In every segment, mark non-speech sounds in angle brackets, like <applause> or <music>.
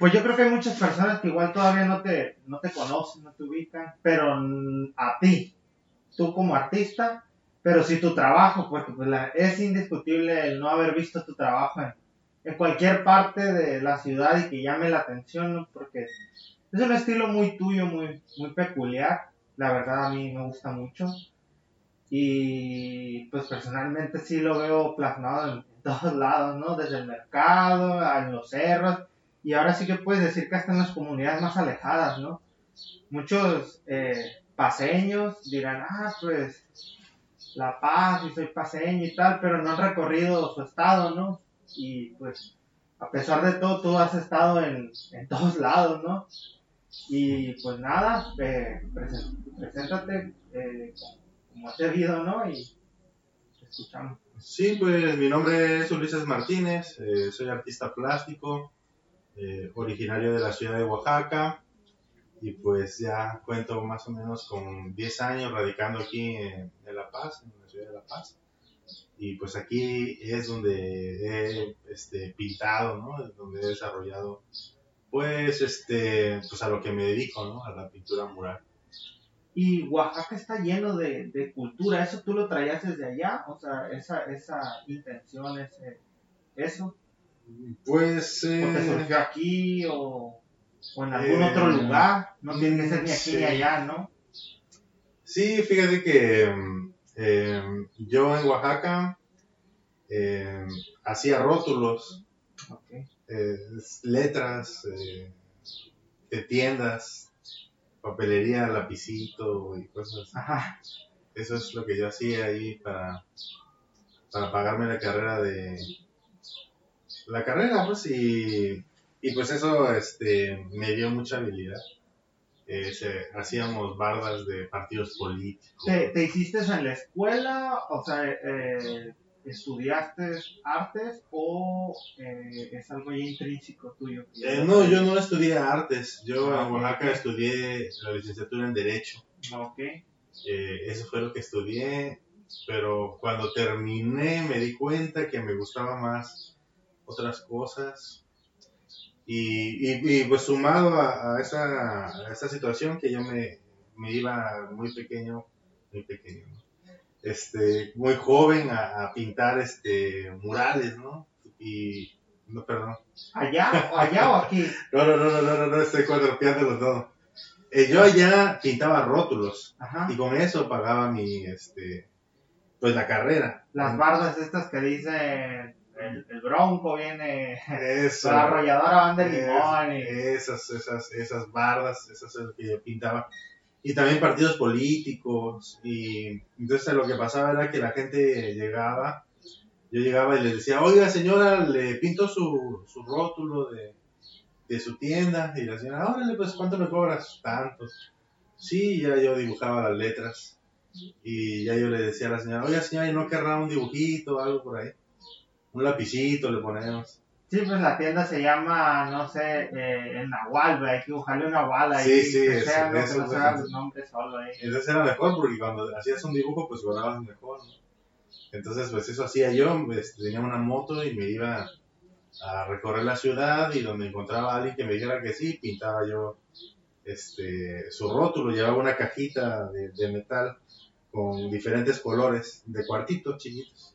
Pues yo creo que hay muchas personas que igual todavía no te, no te conocen, no te ubican, pero a ti, tú como artista, pero sí tu trabajo, porque pues es indiscutible el no haber visto tu trabajo en, en, cualquier parte de la ciudad y que llame la atención, ¿no? porque es un estilo muy tuyo, muy, muy peculiar, la verdad a mí me gusta mucho. Y pues personalmente sí lo veo plasmado en, todos lados, ¿no? Desde el mercado, en los cerros, y ahora sí que puedes decir que hasta en las comunidades más alejadas, ¿no? Muchos eh, paseños dirán, ah, pues La Paz y soy paseño y tal, pero no han recorrido su estado, ¿no? Y pues a pesar de todo, tú has estado en, en todos lados, ¿no? Y pues nada, eh, preséntate eh, como has debido, ¿no? Y escuchamos. Sí, pues mi nombre es Ulises Martínez, eh, soy artista plástico, eh, originario de la ciudad de Oaxaca y pues ya cuento más o menos con 10 años radicando aquí en, La Paz, en la ciudad de La Paz. Y pues aquí es donde he este, pintado, ¿no? Donde he desarrollado pues este pues a lo que me dedico, ¿no? A la pintura mural. Y Oaxaca está lleno de, cultura, ¿eso tú lo traías desde allá? O sea, esa, esa intención, ese, eso. Pues... Eh, ¿O surgió aquí o, en algún otro eh, lugar? No tiene que ser ni aquí ni allá, ¿no? Sí, fíjate que em, yo en Oaxaca em, hacía rótulos, eh, letras de tiendas, papelería, lapicito y cosas así. Eso es lo que yo hacía ahí para, para pagarme la carrera de, la carrera, pues, y, y pues eso este, me dio mucha habilidad. Eh, hacíamos bardas de partidos políticos. ¿Te, hiciste en la escuela? O sea, eh, ¿estudiaste artes o eh, es algo ya intrínseco tuyo? no, yo no estudié artes. Yo ah, en Oaxaca estudié la licenciatura en Derecho. Ok. eso fue lo que estudié, pero cuando terminé me di cuenta que me gustaba más otras cosas. Y, y, pues sumado a, a, esa, a, esa, situación que yo me, me, iba muy pequeño, muy pequeño, este, muy joven a, pintar este, murales, ¿no? Y, no, perdón. ¿Allá? ¿Allá o aquí? <laughs> no, no, no, no, no, no, estoy cuatropeándolo todo. Eh, yo allá pintaba rótulos y con eso pagaba mi, este, pues la carrera. Las bardas estas que dicen el, bronco viene, Eso, la arrolladora van de limón. Y... Esas, esas, esas bardas, esas que yo pintaba. Y también partidos políticos. Y entonces lo que pasaba era que la gente llegaba, yo llegaba y le decía, oiga señora, le pinto su, su rótulo de, de su tienda. Y la señora, órale, pues ¿cuánto me cobras? Tantos. Sí, ya yo dibujaba las letras. Y ya yo le decía a la señora, oiga señora, ¿no querrá un dibujito o algo por ahí? Un lapicito le ponemos. Sí, pues la tienda se llama, no sé, eh, el Nahual, hay que buscarle una Nahual ahí. Sí, sí, eso, sea, eso, no sea los nombres solo ahí. Entonces era mejor porque cuando hacías un dibujo, pues cobrabas mejor, ¿no? Entonces, pues eso hacía yo, pues, tenía una moto y me iba a recorrer la ciudad y donde encontraba a alguien que me dijera que sí, pintaba yo este, su rótulo, llevaba una cajita de, de metal con diferentes colores de cuartitos chiquitos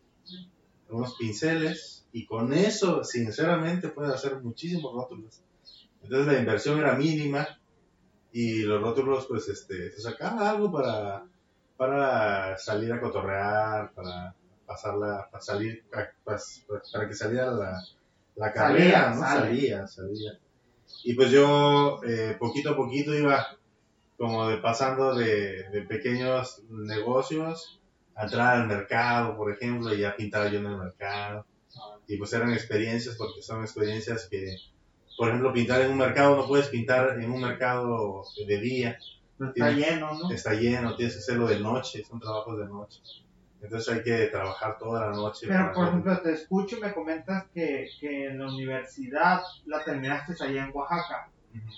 unos pinceles y con eso, sinceramente, puedes hacer muchísimos rótulos. Entonces la inversión era mínima y los rótulos, pues, este, se sacaba algo para, para salir a cotorrear, para pasarla, para salir, para, que saliera la, la carrera, ¿no? Salía, salía. Y pues yo, eh, poquito a poquito iba como de pasando de, de pequeños negocios entrar al mercado, por ejemplo, y ya pintaba yo en el mercado. Y pues eran experiencias, porque son experiencias que, por ejemplo, pintar en un mercado, no puedes pintar en un mercado de día. está lleno, ¿no? Está lleno, tienes que hacerlo de noche, son trabajos de noche. Entonces hay que trabajar toda la noche. Pero, por ejemplo, te escucho y me comentas que, que en la universidad la terminaste allá en Oaxaca.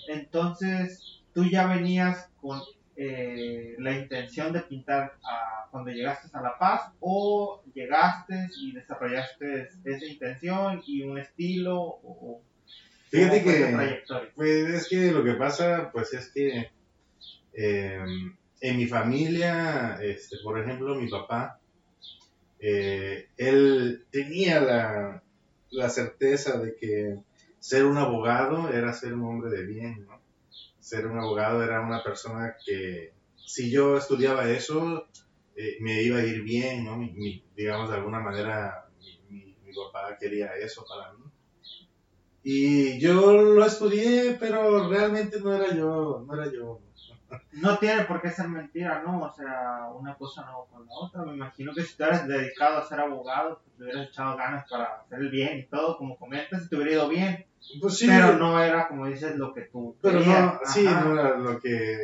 Entonces, tú ya venías con eh, la intención de pintar cuando llegaste a La Paz o llegaste y desarrollaste esa intención y un estilo o, Fíjate ¿Cómo fue que-? Pues es que lo que pasa, pues es que eh, en mi familia, este, por ejemplo, mi papá, eh, él tenía la, la certeza de que ser un abogado era ser un hombre de bien, ¿no? Ser un abogado era una persona que, si yo estudiaba eso, eh, me iba a ir bien, ¿no? Mi- digamos, de alguna manera, mi- mi papá quería eso para mí. Y yo lo estudié, pero realmente no era yo, no era yo. No tiene por qué ser mentira, ¿no? O sea, una cosa no con la otra. Me imagino que si tú eres dedicado a ser abogado, pues te hubieras echado ganas para hacer el bien y todo, como comentas, y te hubiera ido bien. Pues sí, pero no era, como dices, lo que tú pero querías. no, sí, Ajá. no era lo que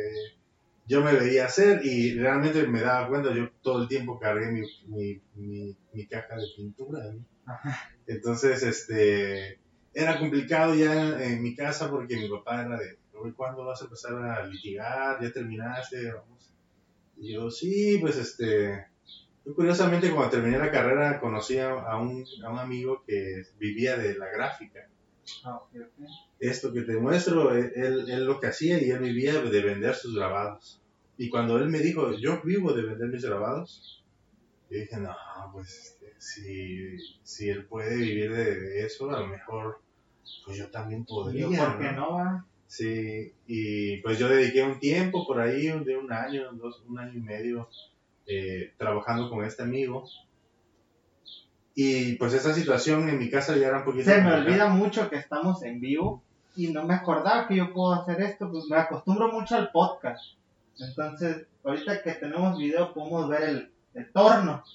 yo me veía hacer y realmente me daba cuenta, yo todo el tiempo cargué mi, mi, mi, mi caja de pintura. ¿no? Ajá. Entonces, este, era complicado ya en, en mi casa porque mi papá era de, "Oye, ¿cuándo vas a empezar a litigar? ¿Ya terminaste? Vamos. Y yo, sí, pues este, yo curiosamente cuando terminé la carrera conocí a, a un, a un amigo que vivía de la gráfica. Ah, ok, ok. Esto que te muestro, él, él, él lo que hacía y él vivía de vender sus grabados. Y cuando él me dijo, yo vivo de vender mis grabados, yo dije, no, pues este, si, si él puede vivir de, eso, a lo mejor pues yo también podría. ¿Por qué no? va? Sí, y pues yo dediqué un tiempo por ahí, de un año, dos, un año y medio, eh, trabajando con este amigo. Y pues esa situación en mi casa ya era un poquito... Se me olvida mucho que estamos en vivo y no me acordaba que yo puedo hacer esto, pues me acostumbro mucho al podcast. Entonces, ahorita que tenemos video podemos ver el, el torno.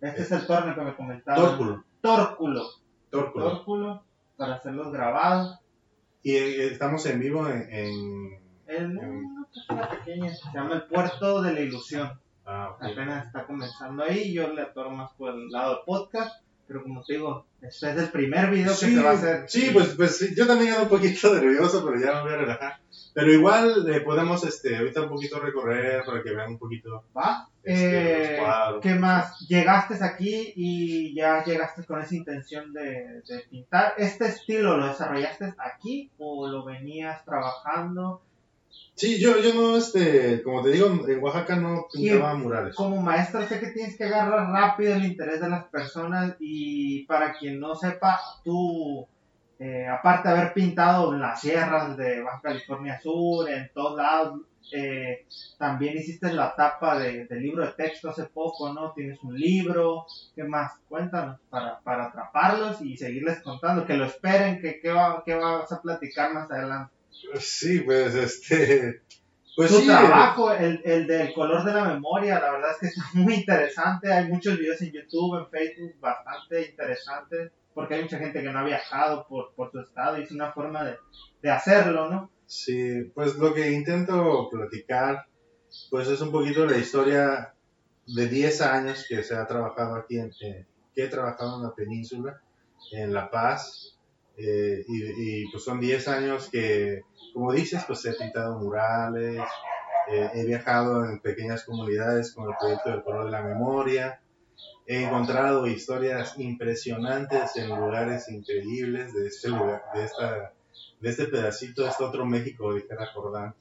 Este es el torno que me comentaba. Tórculo, Tórculo. tórculo. Tórculo para hacer los grabados. Y eh, estamos en vivo en... en- En una página pequeña, se llama el Puerto de la Ilusión. ah. Apenas está comenzando ahí, yo le atoro más por el lado del podcast, pero como te digo, este es el primer video que se va a hacer. sí, pues, pues yo también ando un poquito <laughs> nervioso, pero ya me voy a relajar. Pero igual eh, podemos este, ahorita un poquito recorrer para que vean un poquito ¿Va? este, Eh. ¿Qué más? Llegaste aquí y ya llegaste con esa intención de, de pintar. ¿Este estilo lo desarrollaste aquí o lo venías trabajando? Sí, yo, yo no, este, como te digo, en Oaxaca no pintaba murales. Como maestro sé que tienes que agarrar rápido el interés de las personas y para quien no sepa, tú, eh, aparte de haber pintado en las sierras de Baja California Sur, en todos lados, eh, también hiciste la tapa de, del libro de texto hace poco, ¿no? Tienes un libro, ¿qué más? Cuéntanos para, para atraparlos y seguirles contando, que lo esperen, que qué va, qué vas a platicar más adelante. Sí, pues, este, pues tu sí. trabajo, el, el del color de la memoria, la verdad es que está <laughs> muy interesante. Hay muchos videos en YouTube, en Facebook, bastante interesantes, porque hay mucha gente que no ha viajado por, por su estado y es una forma de, de hacerlo, ¿no? Sí, pues lo que intento platicar, pues es un poquito la historia de 10 años que se ha trabajado aquí, en, eh, que he trabajado en la península, en La Paz, eh, y, y, pues son 10 años que, como dices, pues he pintado murales, eh, he viajado en pequeñas comunidades con el proyecto del color de la memoria, he encontrado historias impresionantes en lugares increíbles de este lugar, de esta de este pedacito, de este otro México, dijera Jordán.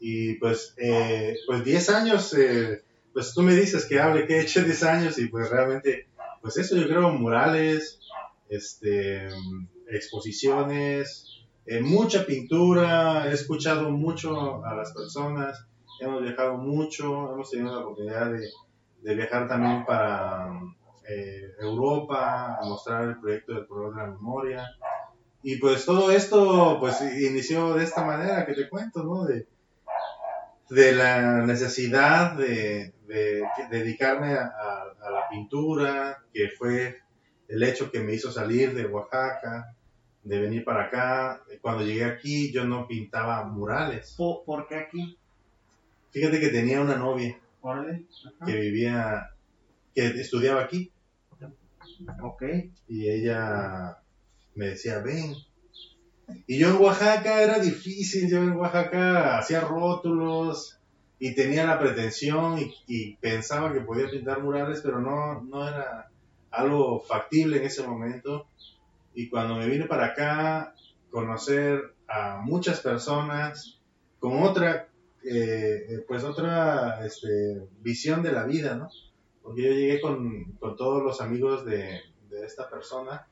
Y pues, eh, pues 10 años, eh, pues tú me dices que hable, que he hecho 10 años y pues realmente, pues eso yo creo, murales, este, exposiciones, eh, mucha pintura, he escuchado mucho a las personas, hemos viajado mucho, hemos tenido la oportunidad de, viajar también para eh, Europa, a mostrar el proyecto del color de la memoria. Y pues todo esto pues inició de esta manera que te cuento, ¿no? De, la necesidad de, de dedicarme a, la pintura, que fue el hecho que me hizo salir de Oaxaca, de venir para acá. Cuando llegué aquí yo no pintaba murales. ¿Por, ¿por qué aquí? Fíjate que tenía una novia Órale. que vivía, que estudiaba aquí. Ok. Y ella me decía, ven. Y yo en Oaxaca era difícil, yo en Oaxaca hacía rótulos y tenía la pretensión y, y, pensaba que podía pintar murales, pero no, no era algo factible en ese momento. Y cuando me vine para acá, conocer a muchas personas con otra, eh, pues otra este, visión de la vida, ¿no? Porque yo llegué con, con todos los amigos de, de esta persona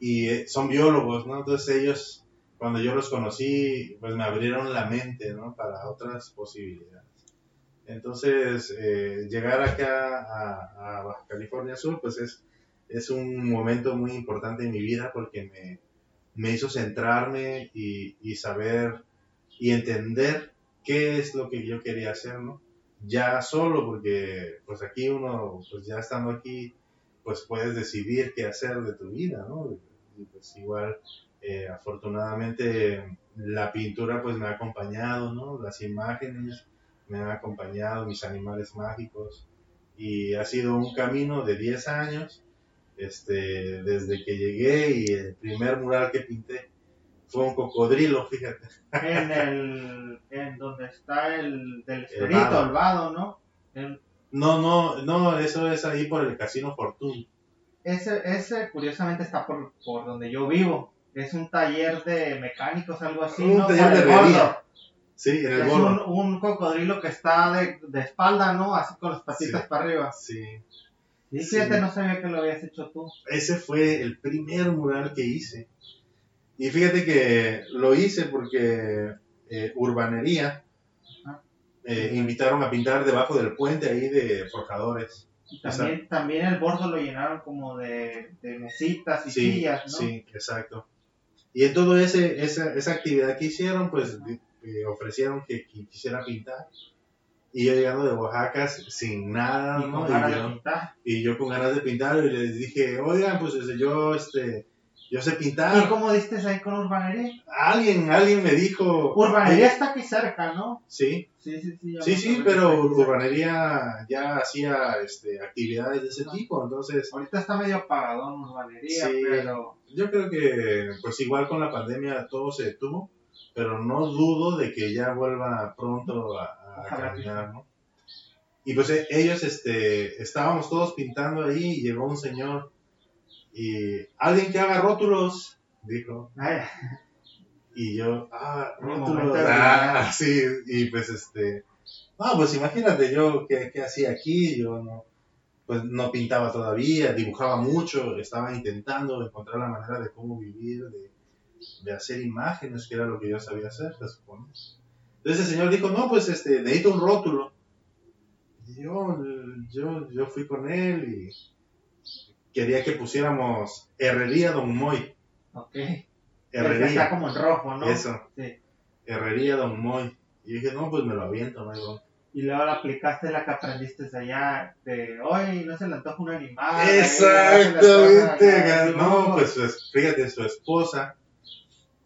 y eh, son biólogos, ¿no? Entonces ellos, cuando yo los conocí, pues me abrieron la mente, ¿no? Para otras posibilidades. Entonces, eh, llegar acá a, a, Baja California Sur, pues es, es un momento muy importante en mi vida porque me, me hizo centrarme y, y, saber y entender qué es lo que yo quería hacer, ¿no? Ya solo, porque pues aquí uno, pues ya estando aquí, pues puedes decidir qué hacer de tu vida, ¿no? Y pues igual, eh, afortunadamente, la pintura pues me ha acompañado, ¿no? Las imágenes me han acompañado, mis animales mágicos, y ha sido un camino de 10 años, este, desde que llegué y el primer mural que pinté fue un cocodrilo, fíjate. En el, en donde está el del esperito, el vado, ¿no? No, no, no, eso es ahí por el Casino Fortune. Ese, ese curiosamente está por, por donde yo vivo. Es un taller de mecánicos, algo así, un ¿no? taller de herrería. Sí, en el es un, un, cocodrilo que está de, de, espalda, ¿no? Así con las patitas sí, para arriba. Sí. Fíjate, no sabía que lo habías hecho tú. Ese fue el primer mural que hice. Y fíjate que lo hice porque eh, Urbanería eh, invitaron a pintar debajo del puente ahí de forjadores. Y también, también el bordo lo llenaron como de, de mesitas y sí, sillas, ¿no? Sí, exacto. Y en todo ese, esa, esa actividad que hicieron, pues eh, ofrecieron que, que, quisiera pintar. Y yo llegando de Oaxaca sin nada, y, ¿no? y, yo, y, yo, con ganas de pintar y les dije, oigan, pues yo, este, yo sé pintar. ¿Y cómo diste ahí con Urbanería? Alguien, alguien me dijo. Urbanería está aquí cerca, ¿no? Sí. Sí, sí, sí. Sí, sí, pero Urbanería ya hacía este, actividades de ese tipo, entonces. Ahorita está medio apagadón Urbanería, sí, pero. Yo creo que, pues igual con la pandemia todo se detuvo, pero no dudo de que ya vuelva pronto a, a caminar, ¿no? Y pues ellos, este, estábamos todos pintando ahí y llegó un señor y alguien que haga rótulos, dijo. Ay. <laughs> Y yo, ah, rótulos, ah, <laughs> sí, y pues este, no, pues imagínate yo qué, qué hacía aquí, yo no, pues no pintaba todavía, dibujaba mucho, estaba intentando encontrar la manera de cómo vivir, de, de hacer imágenes, que era lo que yo sabía hacer, se supone. Entonces el señor dijo, no, pues este, necesito un rótulo. Y yo, yo, yo fui con él y quería que pusiéramos Herrería Don Moy. Ok. Herrería. Está como en rojo, ¿no? Eso. Sí. Herrería Don Moy. Y dije, no, pues me lo aviento, no hay. Y luego la aplicaste la que aprendiste allá de, hoy no se le antoja un animal. Exactamente. No, pues fíjate, su esposa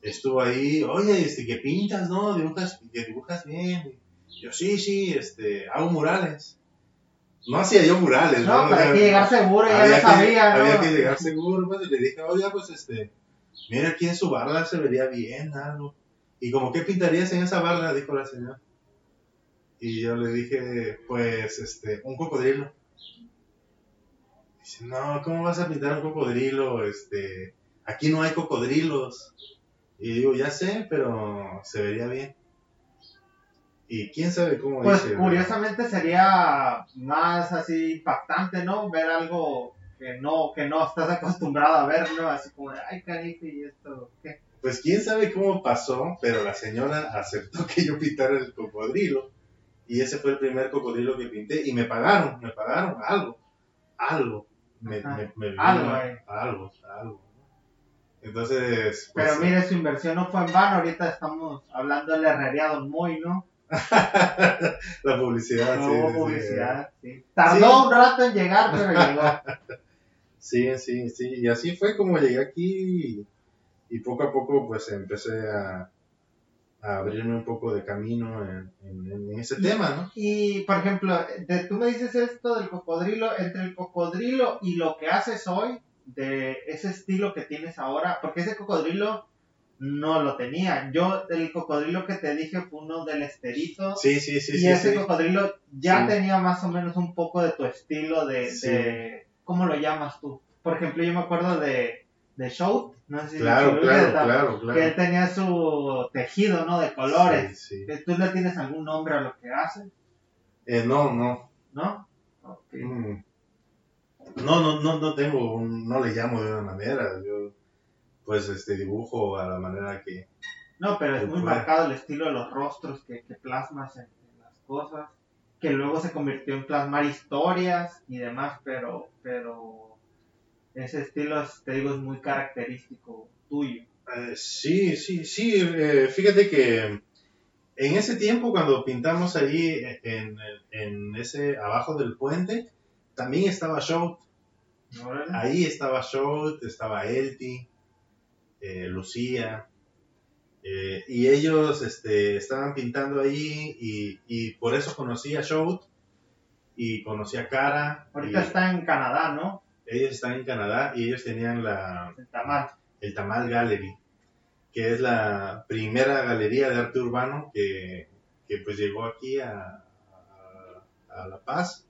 estuvo ahí, oye, este, que pintas, ¿no? Dibujas, que dibujas bien. Yo, sí, sí, este, hago murales. No hacía yo murales, ¿no? No, pero hay que llegar seguro, ya lo sabía, que, ¿no? Había que llegar seguro, pues, y le dije, oye, pues, este, mira, aquí en su barda se vería bien algo. Y como, ¿qué pintarías en esa barda? Dijo la señora. Y yo le dije, pues, este, un cocodrilo. Dice, no, ¿cómo vas a pintar un cocodrilo? Este, aquí no hay cocodrilos. Y digo, ya sé, pero se vería bien. Y quién sabe cómo Pues dice, curiosamente ¿verdad? sería más así impactante, ¿no? Ver algo que no, que no estás acostumbrado a ver, ¿no? Así como de, ay, cariño, ¿y esto qué? Pues quién sabe cómo pasó, pero la señora <laughs> aceptó que yo pintara el cocodrilo. Y ese fue el primer cocodrilo que pinté. Y me pagaron, me pagaron algo. Algo. Me, me, me algo, eh. algo, algo. Entonces. Pues, Pero mire, su inversión no fue en vano. Ahorita estamos hablando de la herrería Don Moy, ¿no? <laughs> la publicidad, no, sí. Hubo publicidad, sí. sí. Tardó un rato en llegar, pero llegó. <laughs> sí, sí, sí. Y así fue como llegué aquí. Y, y poco a poco, pues empecé a, a abrirme un poco de camino en, en, en ese y, tema, ¿no? Y, por ejemplo, de, tú me dices esto del cocodrilo, entre el cocodrilo y lo que haces hoy, de ese estilo que tienes ahora, porque ese cocodrilo no lo tenía. Yo, el cocodrilo que te dije fue uno del esterito. Sí, sí, sí. Y sí, ese sí. cocodrilo ya Sí. tenía más o menos un poco de tu estilo de, de- ¿cómo lo llamas tú? Por ejemplo, yo me acuerdo de, de Show, no sé si Claro, claro, ubicas, claro, que él claro. tenía su tejido, ¿no? De colores. Sí, sí. Que ¿Tú le tienes algún nombre a lo que hace? Eh, no, no. ¿No? Ok. Mm. No, no, no, no tengo, un- no le llamo de una manera. Yo, pues, este, dibujo a la manera que. No, pero es muy marcado el estilo de los rostros que, que plasmas en, en las cosas, que luego se convirtió en plasmar historias y demás, pero, pero ese estilo, es, te digo, es muy característico tuyo. Eh, sí, sí, sí. eh, fíjate que en ese tiempo, cuando pintamos ahí en, en ese, abajo del puente, también estaba Shout. Ahí estaba Shout, estaba Elti, eh, Lucía. eh, y ellos este, estaban pintando ahí y, y por eso conocí a Shout y conocí a Cara. Ahorita y está en Canadá, ¿no? Ellos están en Canadá y ellos tenían la, El tamal. el Tamal Gallery, que es la primera galería de arte urbano que, que pues llegó aquí a, a, a La Paz.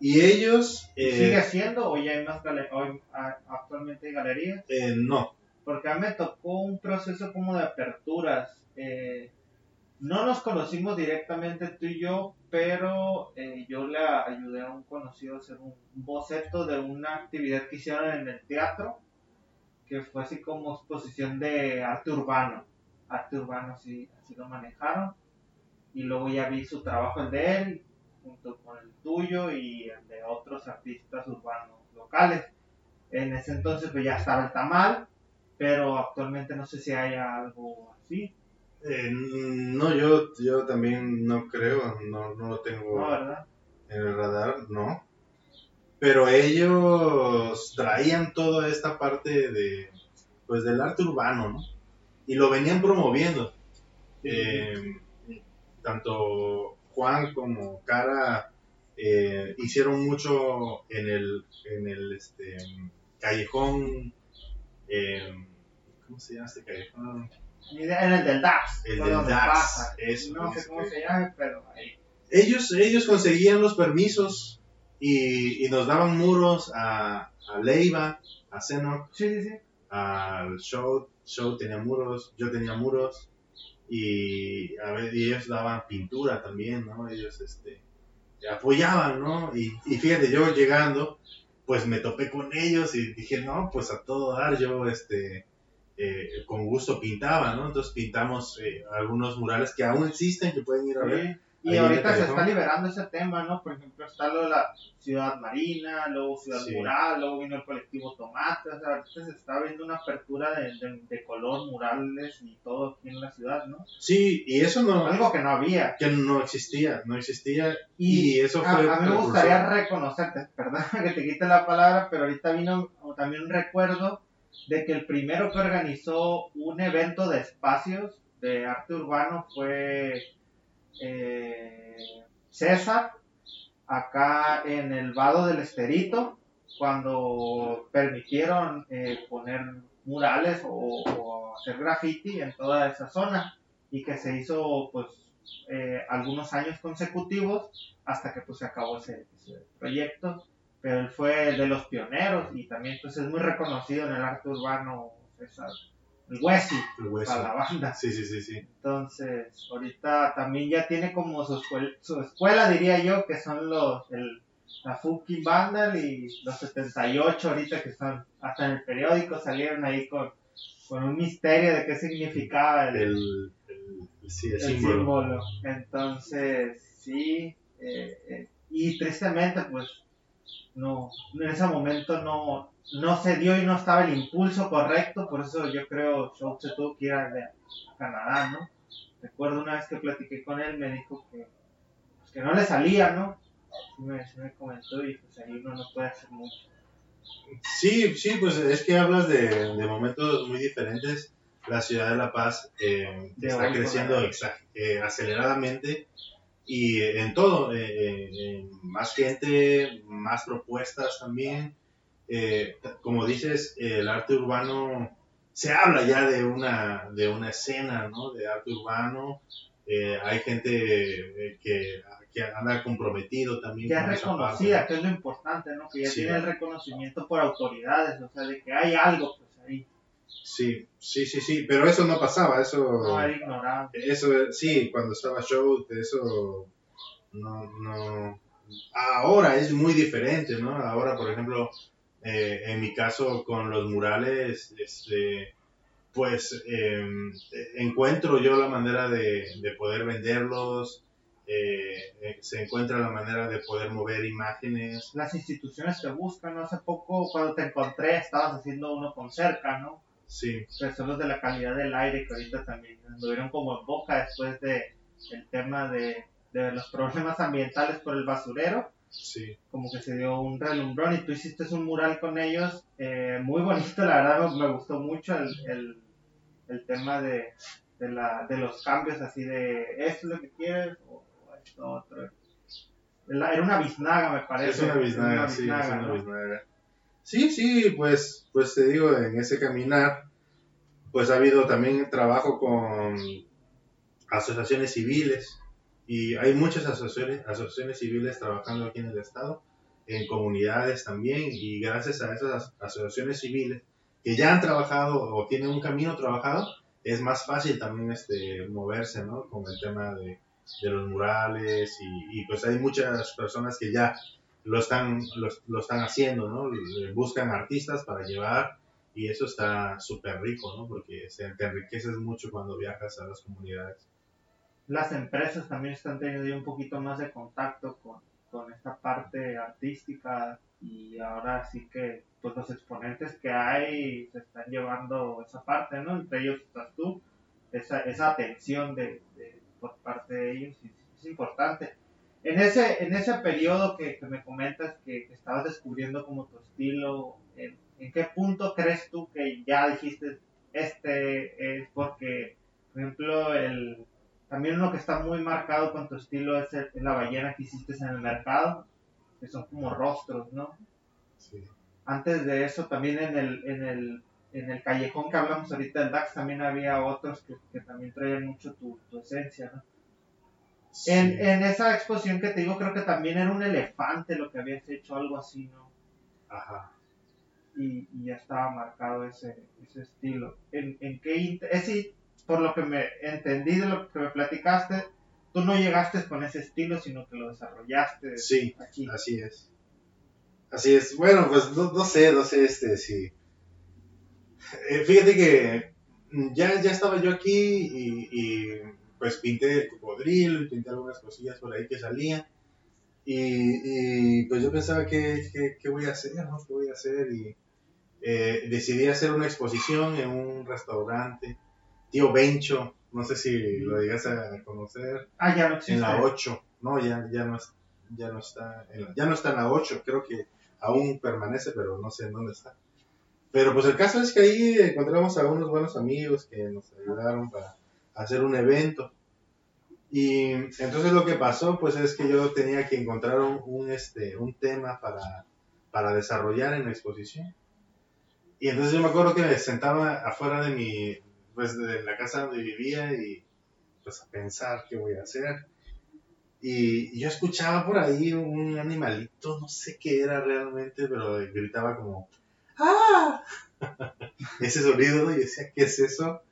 Y ellos... eh, ¿Sigue siendo o ya hay más galerías? actualmente hay galerías? eh, no, Porque a mí me tocó un proceso como de aperturas. eh, no nos conocimos directamente tú y yo, pero eh, yo le ayudé a un conocido a hacer un boceto de una actividad que hicieron en el teatro, que fue así como exposición de arte urbano. Arte urbano, así, así lo manejaron. Y luego ya vi su trabajo, el de él, junto con el tuyo y el de otros artistas urbanos locales. En ese entonces pues ya estaba el tamal, pero actualmente no sé si hay algo así, eh, no, yo, yo también no creo, no, no lo tengo en el radar, no. Pero ellos traían toda esta parte de, pues, del arte urbano, ¿no? Y lo venían promoviendo. Eh, tanto Juan como Cara eh, hicieron mucho en el, en el este, callejón, eh, ¿cómo se llama este callejón? En el del DAX, El del DAX, eso, no sé cómo se llama, pero ahí. Ellos, ellos conseguían los permisos y, y nos daban muros a, a Leiva, a Zenoc, Sí, sí, sí. al Show, Show tenía muros, yo tenía muros y, a ver, y ellos daban pintura también, ¿no? Ellos este, apoyaban, ¿no? Y, y fíjate, yo llegando, pues me topé con ellos y dije, no, pues a todo dar, yo este, eh, con gusto pintaba, ¿no? Entonces pintamos eh, algunos murales que aún existen, que pueden ir a ver. Y ahorita se está liberando ese tema, ¿no? Por ejemplo, está lo de la Ciudad Marina, luego Ciudad Sí. Mural, luego vino el colectivo Tomate, o sea, ahorita se está viendo una apertura de, de, de color, murales y todo aquí en la ciudad, ¿no? Sí, y eso no, Algo que no había. que no existía, no existía Y, y eso a, fue a mí me gustaría reconocerte, <laughs> perdón que te quite la palabra, pero ahorita vino también un recuerdo de que el primero que organizó un evento de espacios de arte urbano fue eh, César, acá en el Vado del Esterito, cuando permitieron eh, poner murales o, hacer graffiti en toda esa zona y que se hizo pues eh, algunos años consecutivos hasta que pues se acabó ese, ese proyecto. Pero él fue de los pioneros y también pues es muy reconocido en el arte urbano César, el hueso. para la banda Sí, sí, sí, sí. entonces ahorita también ya tiene como su escuela, su escuela diría yo que son los el, la Fucking Vandal y los 78 ahorita que están hasta en el periódico salieron ahí con, con un misterio de qué significaba el, El, el, sí, el el símbolo. símbolo. Entonces, sí, eh, eh, y tristemente, pues, no, en ese momento no, no se dio y no estaba el impulso correcto, por eso yo creo Schultz se tuvo que ir a, Canadá, ¿no? Recuerdo una vez que platiqué con él, me dijo que, pues, que no le salía, ¿no? Me, comentó y pues ahí uno no puede hacer mucho. Sí, sí, pues es que hablas de, de momentos muy diferentes. La ciudad de La Paz eh, De está creciendo eh, aceleradamente y en todo, eh, eh, eh, más gente, más propuestas también. Eh, como dices, el arte urbano, se habla ya de una, de una escena ¿no? de arte urbano. Eh, hay gente eh, que, que anda comprometido también. Ya es reconocida, que es lo importante, ¿no? Que ya Sí. tiene el reconocimiento por autoridades, o sea, de que hay algo, pues ahí. Sí, sí, sí, sí, pero eso no pasaba, eso... No, era ignorado. Eso, sí, cuando estaba show, eso no, no... Ahora es muy diferente, ¿no? Ahora, por ejemplo, eh, en mi caso con los murales, este, pues em, encuentro yo la manera de, de poder venderlos, eh, eh, se encuentra la manera de poder mover imágenes. Las instituciones te buscan, ¿no? Hace poco cuando te encontré estabas haciendo uno con cerca, ¿no? Sí. Personas de la calidad del aire que ahorita también anduvieron como en boca después de el tema de, de los problemas ambientales por el basurero. Sí. Como que se dio un relumbrón y tú hiciste un mural con ellos, eh, muy bonito, la verdad me, me gustó mucho el, el, el tema de, de, la, de los cambios así de esto es lo que quieres o o esto otro. Era una biznaga, me parece. Es una biznaga, Una sí, biznaga, es una ¿no? biznaga. Sí, sí, pues, pues te digo, en ese caminar, pues ha habido también trabajo con asociaciones civiles y hay muchas asociaciones, asociaciones civiles trabajando aquí en el estado, en comunidades también y gracias a esas as- asociaciones civiles que ya han trabajado o tienen un camino trabajado, es más fácil también este, moverse, ¿no? Con el tema de, de los murales y, pues hay muchas personas que ya lo están, lo, están haciendo, ¿no? Buscan artistas para llevar y eso está súper rico, ¿no? Porque se, te enriqueces mucho cuando viajas a las comunidades. Las empresas también están teniendo un poquito más de contacto con, con esta parte artística y ahora sí que pues los exponentes que hay se están llevando esa parte, ¿no? Entre ellos estás tú, esa, esa atención de, por parte de ellos es importante. En ese, en ese periodo que, que me comentas que, que estabas descubriendo como tu estilo, ¿en, en qué punto crees tú que ya dijiste este es porque, por ejemplo, el, también uno que está muy marcado con tu estilo es, el- es la ballena que hiciste en el mercado, que son como rostros, ¿no? Sí. Antes de eso, también en el, en el, en el callejón que hablamos ahorita del DAX, también había otros que, que también traían mucho tu, tu esencia, ¿no? En, Sí. en esa exposición que te digo, creo que también era un elefante lo que habías hecho, algo así, ¿no? Ajá. Y, y ya estaba marcado ese, ese estilo. ¿En, en qué ese, por lo que me entendí de lo que me platicaste, tú no llegaste con ese estilo, sino que lo desarrollaste Sí, aquí. así es. Así es. Bueno, pues no, no sé, no sé, este, sí. Eh, fíjate que mm, ya, ya estaba yo aquí y, y, pues pinté el cocodrilo y pinté algunas cosillas por ahí que salían. Y, y, pues yo pensaba, ¿qué, qué, qué voy a hacer? ¿no? ¿Qué voy a hacer? Y eh, decidí hacer una exposición en un restaurante, Tío Bencho, no sé si lo llegas a conocer Ah, ya no existe. en la 8. No, ya, ya, no, ya, no está en la, ya no está en la 8. Creo que aún permanece, pero no sé en dónde está. Pero pues el caso es que ahí encontramos a unos buenos amigos que nos ayudaron para hacer un evento. Y entonces lo que pasó pues es que yo tenía que encontrar un, un, este, un tema para, para desarrollar en la exposición. Y entonces yo me acuerdo que me sentaba afuera de mi, pues de la casa donde vivía y pues a pensar qué voy a hacer. Y, yo escuchaba por ahí un animalito, no sé qué era realmente, pero gritaba como ¡Ah! <laughs> Ese sonido, ¿no? y decía, ¿qué es eso?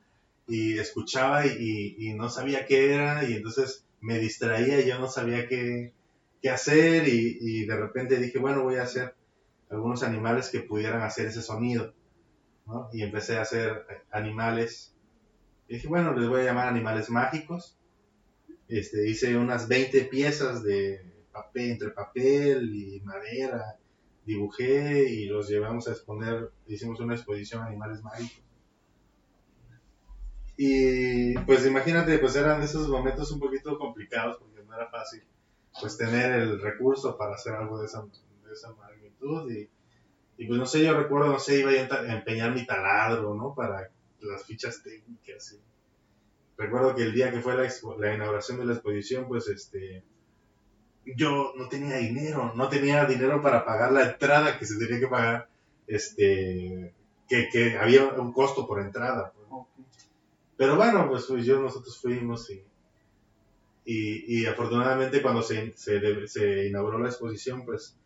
Y escuchaba y, y- y no sabía qué era, y entonces me distraía y yo no sabía qué, qué hacer, y, de repente dije, bueno, voy a hacer algunos animales que pudieran hacer ese sonido, ¿no? Y empecé a hacer animales, y dije, bueno, les voy a llamar animales mágicos. Este, hice unas 20 piezas de papel, entre papel y madera, dibujé y los llevamos a exponer, hicimos una exposición de animales mágicos. Y pues imagínate, pues eran esos momentos un poquito complicados porque no era fácil pues tener el recurso para hacer algo de esa, de esa magnitud y, y pues no sé, yo recuerdo, no sé, iba a a empeñar mi taladro, ¿no? Para las fichas técnicas. Recuerdo que el día que fue la, expo- la inauguración de la exposición, pues este, yo no tenía dinero, no tenía dinero para pagar la entrada que se tenía que pagar, este, que, que había un costo por entrada. pues. Pero bueno, pues, pues yo, nosotros fuimos y, y, y afortunadamente cuando se, se, se inauguró la exposición, pues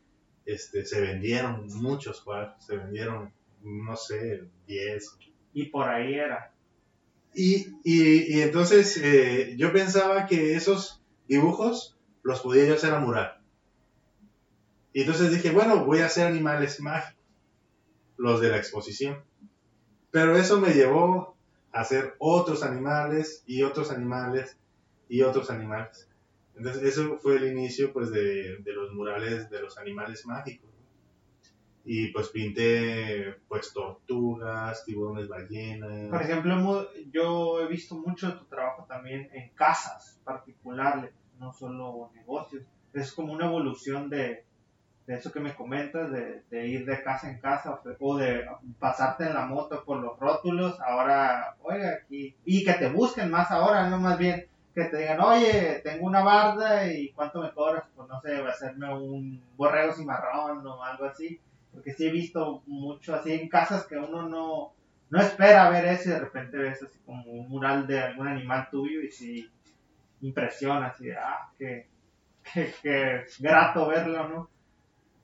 este, se vendieron muchos cuadros, se vendieron no sé, 10. Y por ahí era. Y, y, entonces eh, yo pensaba que esos dibujos los podía yo hacer a mural. Y entonces dije, bueno, voy a hacer animales mágicos, los de la exposición. Pero eso me llevó a hacer otros animales y otros animales y otros animales. Entonces eso fue el inicio pues de, de los murales de los animales mágicos. Y pues pinté pues tortugas, tiburones ballenas. Por ejemplo, yo he visto mucho de tu trabajo también en casas particulares, no solo negocios. Es como una evolución de, de eso que me comentas, de, de, ir de casa en casa o de pasarte en la moto por los rótulos, ahora, oiga, aquí, y que te busquen más ahora, no más bien que te digan, oye, tengo una barda y cuánto me cobras, pues no sé, va a hacerme un borrego cimarrón o algo así, porque sí he visto mucho así en casas que uno no, no espera ver eso y de repente ves así como un mural de algún animal tuyo y sí impresiona, así de, ah, qué, qué, qué grato verlo, ¿no?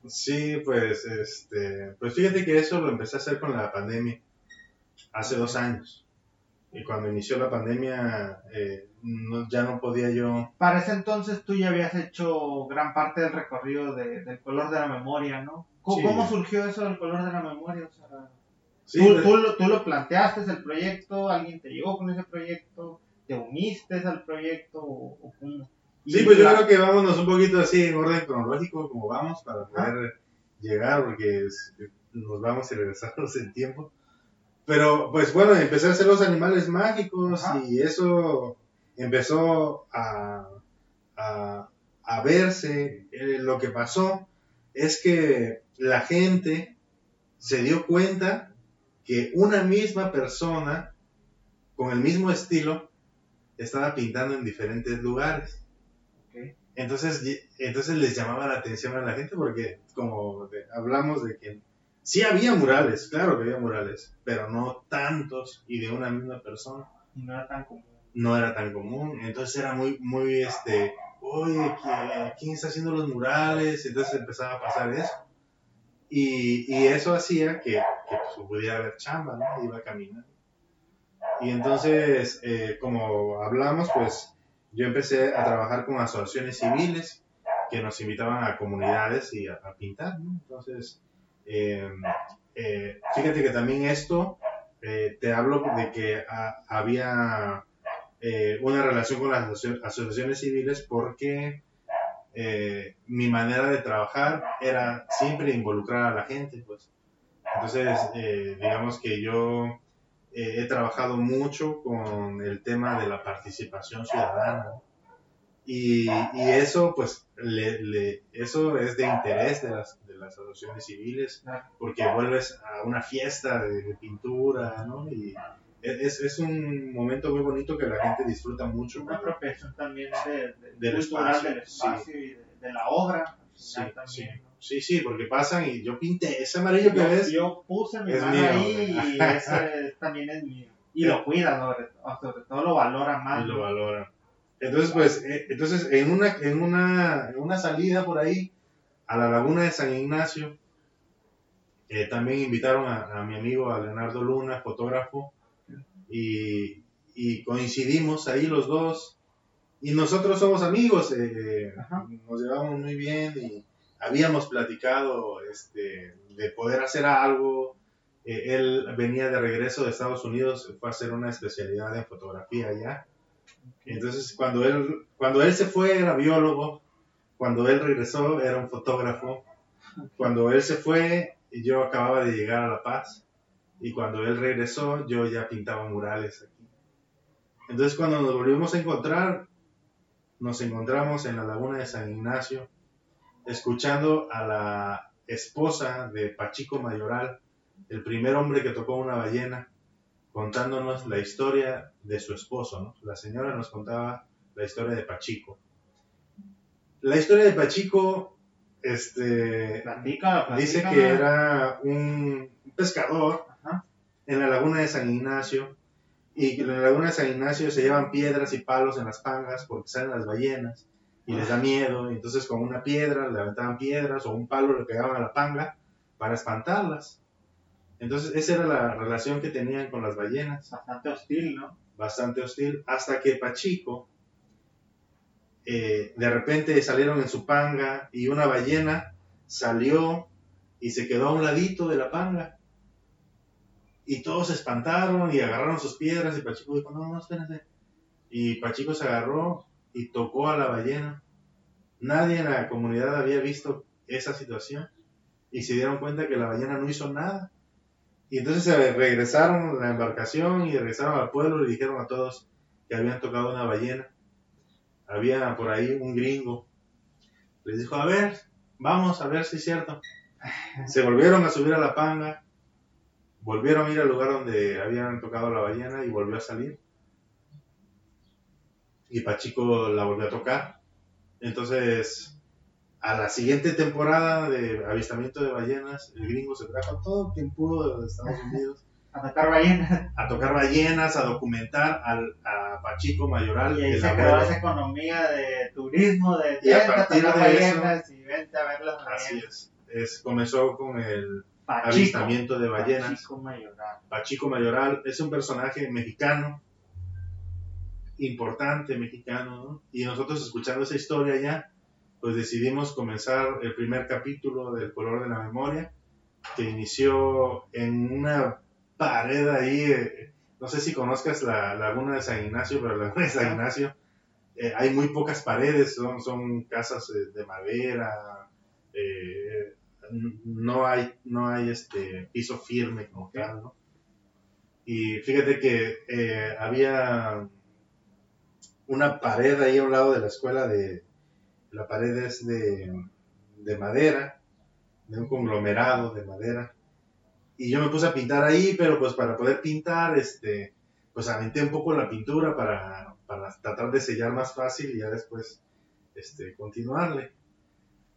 Sí, pues, este, pues fíjate que eso lo empecé a hacer con la pandemia, hace dos años. Y cuando inició la pandemia, eh, no, ya no podía yo... Para ese entonces tú ya habías hecho gran parte del recorrido de, del color de la memoria, ¿no? ¿Cómo, Sí. cómo surgió eso del color de la memoria? O sea, Sí, ¿tú, tú lo, tú lo planteaste, el proyecto, alguien te llegó con ese proyecto, te uniste al proyecto o, o cómo? Sí, pues yo la- creo que vámonos un poquito así en orden cronológico, como vamos, para poder llegar, porque es- nos vamos y regresamos en tiempo. Pero, pues bueno, empecé a hacer los animales mágicos Ajá. y eso empezó a, a, a verse. Eh, lo que pasó es que la gente se dio cuenta que una misma persona con el mismo estilo estaba pintando en diferentes lugares. Entonces, entonces les llamaba la atención a la gente porque como hablamos de que sí había murales, claro que había murales, pero no tantos y de una misma persona. Y no era tan común. No era tan común. Entonces era muy, muy, este, oye, ¿qui- ¿quién está haciendo los murales? Entonces empezaba a pasar eso. Y, y eso hacía que, que pues, pudiera haber chamba, ¿no? Iba a caminar. Y entonces, eh, como hablamos, pues yo empecé a trabajar con asociaciones civiles que nos invitaban a comunidades y a, pintar, ¿no? Entonces, eh, eh, fíjate que también esto, eh, te hablo de que ha- había eh, una relación con las asoci- asociaciones civiles porque eh, mi manera de trabajar era siempre involucrar a la gente, pues. Entonces, eh, digamos que yo he trabajado mucho con el tema de la participación ciudadana. Y, y eso, pues, le, le- eso es de interés de las, de las asociaciones civiles, porque vuelves a una fiesta de, de pintura, ¿no? Y es, es un momento muy bonito que la gente disfruta mucho. Una apropiación también de, de- Del cultural espacio, del espacio y de, de la obra. Sí, final sí, también, ¿no? sí, sí, porque pasan y yo pinté ese amarillo que Yo, ves. yo puse mi mano mío, ahí y ese también es mío. Y lo cuida, sobre, sobre todo lo valora más. y lo valora. Entonces, pues, eh, entonces en una, en una, en una salida por ahí a la laguna de San Ignacio, eh, también invitaron a, a mi amigo a Leonardo Luna, fotógrafo, y, y coincidimos ahí los dos. Y nosotros somos amigos, eh, nos llevamos muy bien y habíamos platicado este, de poder hacer algo. Eh, él venía de regreso de Estados Unidos, fue a hacer una especialidad en fotografía allá. Entonces, cuando él, cuando él se fue, era biólogo. Cuando él regresó, era un fotógrafo. Cuando él se fue, yo acababa de llegar a La Paz. Y cuando él regresó, yo ya pintaba murales aquí. Entonces, cuando nos volvimos a encontrar, nos encontramos en la laguna de San Ignacio, escuchando a la esposa de Pachico Mayoral, el primer hombre que tocó una ballena, contándonos la historia de su esposo. ¿no? La señora nos contaba la historia de Pachico. La historia de Pachico este, Platica, dice que era un pescador. En la laguna de San Ignacio y en la laguna de San Ignacio se llevan piedras y palos en las pangas porque salen las ballenas y les da miedo. y entonces con una piedra le aventaban piedras o un palo le pegaban a la panga para espantarlas. Entonces, esa era la relación que tenían con las ballenas. Bastante hostil, ¿no? Bastante hostil. Hasta que Pachico, eh, de repente salieron en su panga y una ballena salió y se quedó a un ladito de la panga. Y todos se espantaron y agarraron sus piedras y Pachico dijo, no, no, espérense. Y Pachico se agarró y tocó a la ballena. Nadie en la comunidad había visto esa situación y se dieron cuenta que la ballena no hizo nada. Y entonces se regresaron a la embarcación y regresaron al pueblo y dijeron a todos que habían tocado una ballena. Había por ahí un gringo. Les dijo, a ver, vamos a ver si es cierto. Se volvieron a subir a la panga, volvieron a ir al lugar donde habían tocado la ballena y volvió a salir. Y Pachico la volvió a tocar. Entonces a la siguiente temporada de avistamiento de ballenas, el gringo se trajo todo quien pudo de Estados Unidos. A tocar ballenas. A tocar ballenas, a documentar al, a Pachico Mayoral. Y ahí se creó esa economía de turismo, de Y a partir de ballenas y vente a ver las Así ballenas. es. es. Comenzó con el Pachico. avistamiento de ballenas. Pachico Mayoral. Pachico Mayoral es un personaje mexicano, importante mexicano, ¿no? Y nosotros escuchando esa historia ya, pues decidimos comenzar el primer capítulo del color de la memoria, que inició en una pared ahí, eh, no sé si conozcas la laguna de San Ignacio, pero la laguna de San Ignacio eh, hay muy pocas paredes, son, son casas eh, de madera, eh, no hay, no hay este piso firme como tal, ¿no? Y fíjate que eh, había una pared ahí a un lado de la escuela de, la pared es de, de madera, de un conglomerado de madera. Y yo me puse a pintar ahí, pero pues para poder pintar, este, pues aventé un poco la pintura para, para tratar de sellar más fácil y ya después este, continuarle.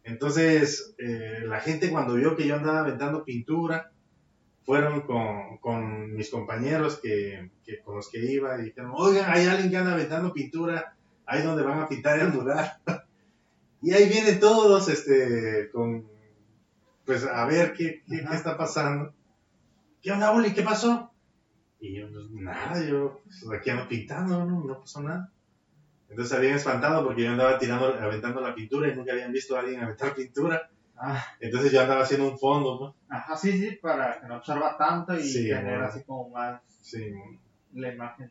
Entonces, eh, la gente cuando vio que yo andaba aventando pintura, fueron con, con mis compañeros que, que con los que iba y dijeron, oigan, hay alguien que anda aventando pintura, ahí donde van a pintar el mural. <laughs> y ahí vienen todos, este, con, pues a ver qué, qué, qué está pasando. ¿Qué onda, Oli? ¿Qué pasó? Y yo, pues, nada, yo pues, aquí ando pintando, no, no pasó nada. Entonces se habían espantado porque yo andaba tirando, aventando la pintura y nunca habían visto a alguien aventar pintura. Ah, Entonces yo andaba haciendo un fondo, ¿no? ajá, sí, sí, para que no absorba tanto y Sí, tener bueno. así como más Sí. la imagen.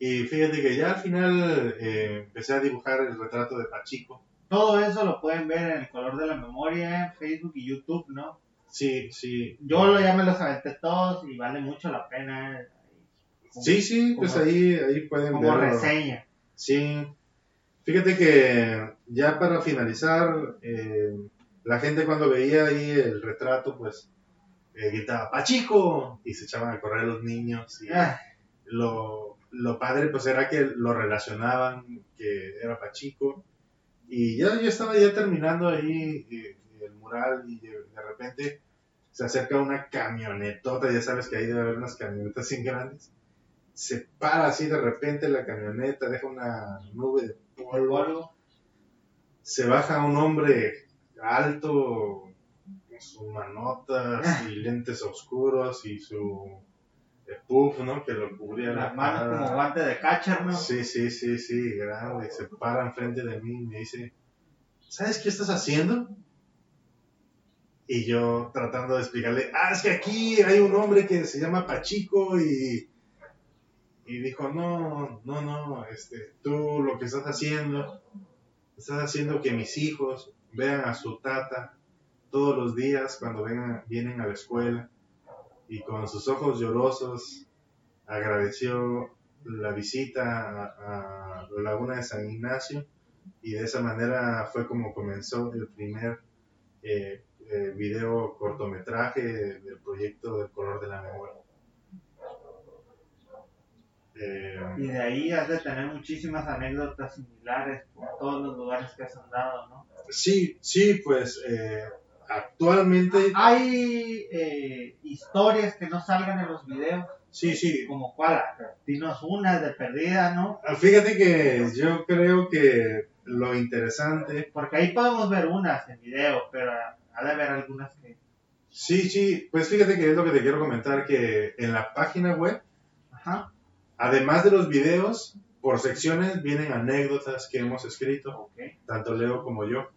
Y fíjate que ya al final eh, empecé a dibujar el retrato de Pachico. Todo eso lo pueden ver en el color de la memoria, en Facebook y YouTube, ¿no? Sí, sí. Yo lo, ya me los aventé todos y vale mucho la pena. eh, como- Sí, sí, pues como- ahí, ahí pueden Como verlo. reseña. Sí. Fíjate que ya para finalizar, eh, la gente cuando veía ahí el retrato, pues eh, gritaba ¡Pachico! Y se echaban a correr los niños. Y Ah, lo, lo padre pues era que lo relacionaban que era Pachico. Y ya yo estaba ya terminando ahí eh, el mural y de, de repente se acerca una camionetota, ya sabes que ahí debe haber unas camionetas así grandes. Se para así de repente la camioneta, deja una nube de polvo. Se baja un hombre alto, con sus manotas y lentes oscuros y su eh, puff, ¿no? Que lo cubría la Las manos cara. como guante de catcher, ¿no? Sí, sí, sí, sí, grande. Se para enfrente de mí y me dice, ¿sabes qué estás haciendo? Y yo tratando de explicarle, ah, es que aquí hay un hombre que se llama Pachico y, y dijo, no, no, no, este, tú lo que estás haciendo, estás haciendo que mis hijos vean a su tata todos los días cuando vengan, vienen a la escuela y con sus ojos llorosos agradeció la visita a, la Laguna de San Ignacio y de esa manera fue como comenzó el primer eh, eh, video cortometraje del proyecto del color de la memoria. Eh, Y de ahí has de tener muchísimas anécdotas similares por todos los lugares que has andado, ¿no? sí, sí, pues eh, actualmente, Hay eh, historias que no salgan en los videos, sí, sí, como cuál, dinos una de perdida, ¿no? Ah, Fíjate que yo creo que lo interesante, Porque ahí podemos ver unas en video, pero ha de haber algunas que Sí, sí, pues fíjate que es lo que te quiero comentar, que en la página web, Ajá. Además de los videos, por secciones vienen anécdotas que hemos escrito, tanto Leo como yo.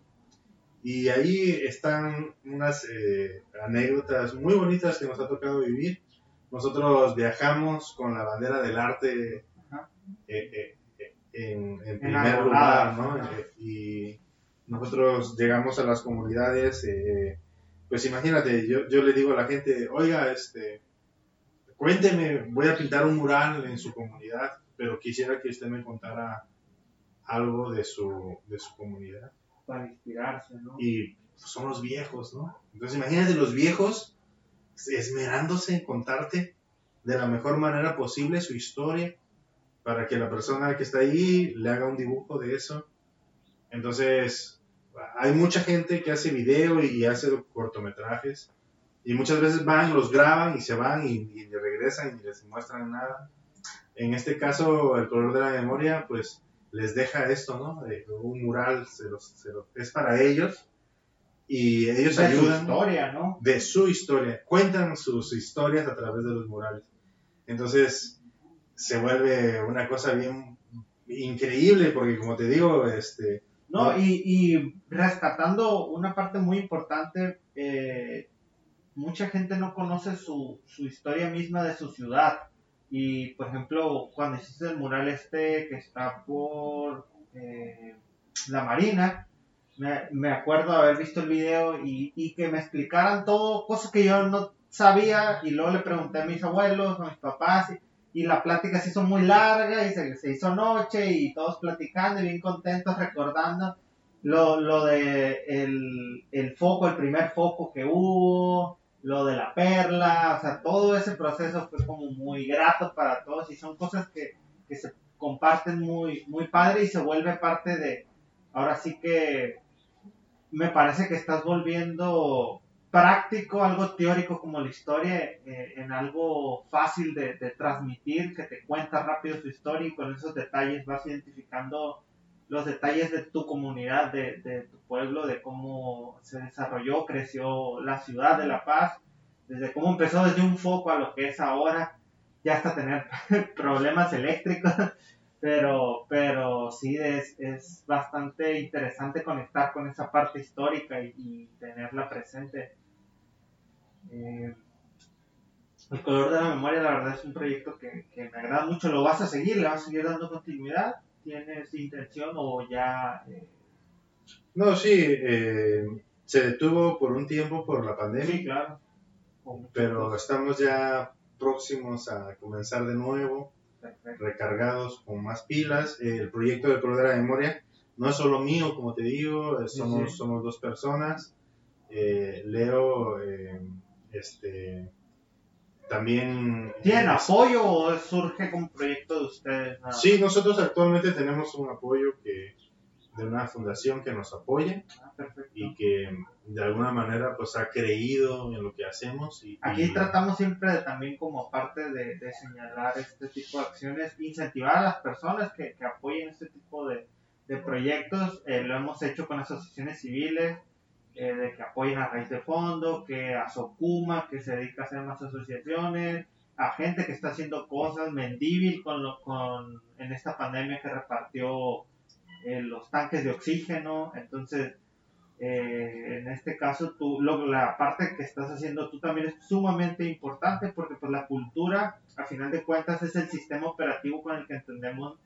Y ahí están unas eh, anécdotas muy bonitas que nos ha tocado vivir. Nosotros viajamos con la bandera del arte eh, eh, en, en En primer lugar, ¿no? y nosotros llegamos a las comunidades, pues imagínate, yo, yo le digo a la gente, oiga, este, cuénteme, voy a pintar un mural en su comunidad, pero quisiera que usted me contara algo de su, de su comunidad. Para inspirarse, ¿no? Y son los viejos, ¿no? Entonces imagínate los viejos esmerándose en contarte de la mejor manera posible su historia para que la persona que está ahí le haga un dibujo de eso. Entonces, hay mucha gente que hace video y hace cortometrajes y muchas veces van, los graban y se van y, y regresan y les muestran nada. En este caso, el color de la memoria, pues les deja esto, ¿no? De un mural se los- se los- es para ellos y ellos de su ayudan historia, ¿no? de su historia, cuentan sus historias a través de los murales. Entonces se vuelve una cosa bien increíble porque como te digo, este, No, y, y rescatando una parte muy importante, eh, mucha gente no conoce su, su historia misma de su ciudad. Y, por ejemplo, cuando hiciste el mural este que está por eh, la Marina, me, me acuerdo haber visto el video y, y que me explicaran todo, cosas que yo no sabía, y luego le pregunté a mis abuelos, a mis papás, y, la plática se hizo muy larga y se, se hizo noche y todos platicando y bien contentos recordando lo, lo de el, el foco, el primer foco que hubo, lo de la perla, o sea, todo ese proceso fue como muy grato para todos y son cosas que, que se comparten muy, muy padre y se vuelve parte de, ahora sí que me parece que estás volviendo práctico, algo teórico como la historia, eh, en algo fácil de, de transmitir, que te cuenta rápido su historia y con esos detalles vas identificando los detalles de tu comunidad, de, tu pueblo, de cómo se desarrolló, creció la ciudad de La Paz, desde cómo empezó desde un foco a lo que es ahora, ya hasta tener <laughs> problemas eléctricos, pero, pero sí es, es bastante interesante conectar con esa parte histórica y, y tenerla presente. Eh, el color de la memoria, la verdad, es un proyecto que, que me agrada mucho. ¿Lo vas a seguir? ¿Le vas a seguir dando continuidad? ¿Tienes intención o ya... eh, no, sí, eh, se detuvo por un tiempo por la pandemia, sí, claro. Pero estamos ya próximos a comenzar de nuevo, Perfecto. recargados con más pilas. El proyecto del color de la memoria no es solo mío, como te digo, eh, Sí, somos, sí. somos dos personas. Eh, Leo, este, también... ¿Tienen apoyo o surge como proyecto de ustedes? Sí, nosotros actualmente tenemos un apoyo que de una fundación que nos apoya Ah, y que de alguna manera pues ha creído en lo que hacemos y, Aquí y- tratamos siempre de también como parte de, de señalar este tipo de acciones, incentivar a las personas que, que apoyen este tipo de, de proyectos. Eh, lo hemos hecho con asociaciones civiles, eh, de que apoyen a Raíz de Fondo, que a Socuma, que se dedica a hacer más asociaciones, a gente que está haciendo cosas, Mendívil con, lo, con en esta pandemia que repartió eh, los tanques de oxígeno, entonces eh, en este caso tú, lo- la parte que estás haciendo tú también es sumamente importante porque pues la cultura a final de cuentas es el sistema operativo con el que entendemos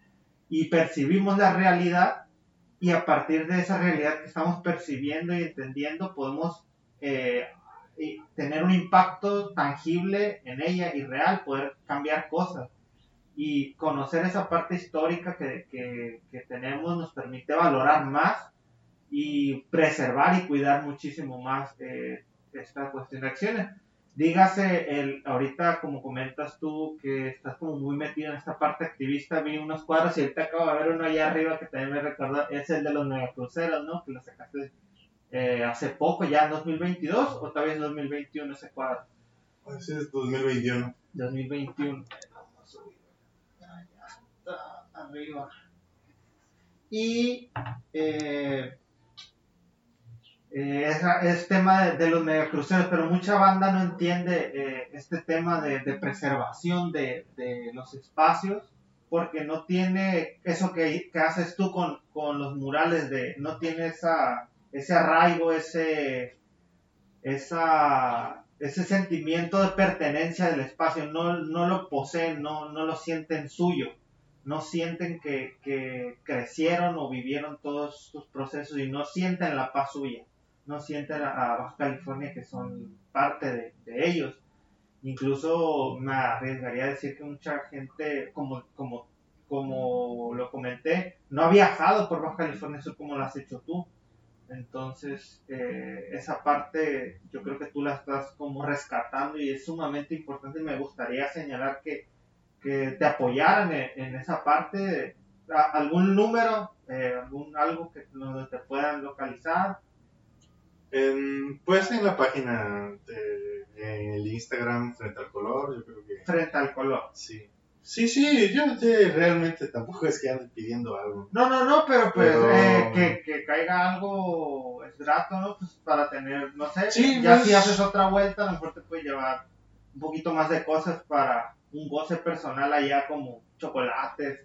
y percibimos la realidad y a partir de esa realidad que estamos percibiendo y entendiendo podemos eh, tener un impacto tangible en ella y real, poder cambiar cosas y conocer esa parte histórica que, que, que tenemos nos permite valorar más y preservar y cuidar muchísimo más eh, esta cuestión de acciones. Dígase, el, ahorita como comentas tú que estás como muy metido en esta parte activista, vi unos cuadros y ahorita acabo de ver uno allá arriba que también me recuerda, es el de los megacruceros, ¿no? Que lo sacaste eh, hace poco, ya en 2022 o todavía en 2021 ese cuadro. Ese es 2021. 2021. Vamos a subir. Ya, ya está arriba. Y eh, eh, es, es, tema de, los megacruceros, pero mucha banda no entiende eh, este tema de, preservación de, los espacios porque no tiene eso que, haces tú con, los murales, de no tiene ese arraigo, ese, ese sentimiento de pertenencia del espacio, no, no lo poseen, no, no lo sienten suyo. No sienten que, que, crecieron o vivieron todos sus procesos y no sienten la paz suya no sienten a, Baja California que son parte de, ellos. Incluso me arriesgaría a decir que mucha gente, como, como, como lo comenté, no ha viajado por Baja California Sur como lo has hecho tú. Entonces, eh, esa parte yo creo que tú la estás como rescatando y es sumamente importante. Me gustaría señalar que, que te apoyaran en, esa parte. algún número, eh, algún algo que donde te puedan localizar en, pues en la página de, en el Instagram frente al color, yo creo que. Frente al color. Sí. Sí, sí, yo realmente tampoco es que ande pidiendo algo. No, no, no, pero pues eh, que, que, caiga algo es grato, ¿no? Pues para tener, no sé, sí, ya pues si haces otra vuelta, a lo mejor te puede llevar un poquito más de cosas para un goce personal allá como chocolates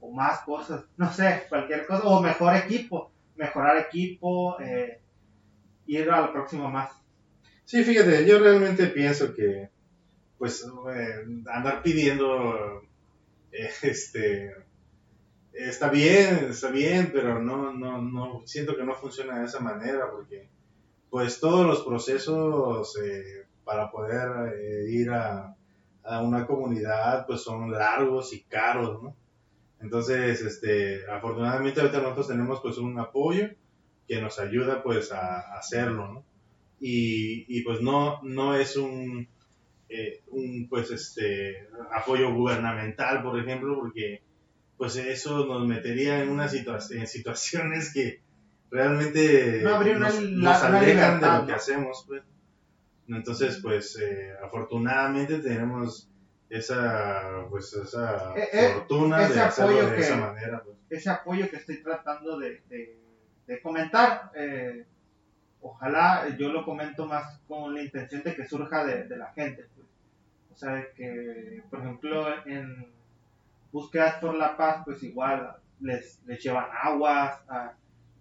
o más cosas, no sé, cualquier cosa, o mejor equipo, mejorar equipo, eh, ir a la próxima más. Sí, fíjate, yo realmente pienso que, pues, eh, andar pidiendo, eh, <laughs> este, está bien, está bien, pero no, no, no, siento que no funciona de esa manera, porque, pues, todos los procesos eh, para poder ir a, a una comunidad, pues, son largos y caros, ¿no? Entonces, este, afortunadamente ahorita nosotros tenemos, pues, un apoyo, que nos ayuda pues a, hacerlo, ¿no? Y, y, pues no, no es un, eh, un pues este apoyo gubernamental, por ejemplo, porque pues eso nos metería en una situación en situaciones que realmente no, nos, alejan de lo que hacemos, pues. Entonces, pues eh, afortunadamente tenemos esa pues esa eh, fortuna de hacerlo de esa manera. Pues. Ese apoyo que estoy tratando de de comentar. Eh, ojalá yo lo comento más con la intención de que surja de, la gente. Pues. O sea, que, por ejemplo, en búsquedas por la paz, pues igual les, les llevan aguas.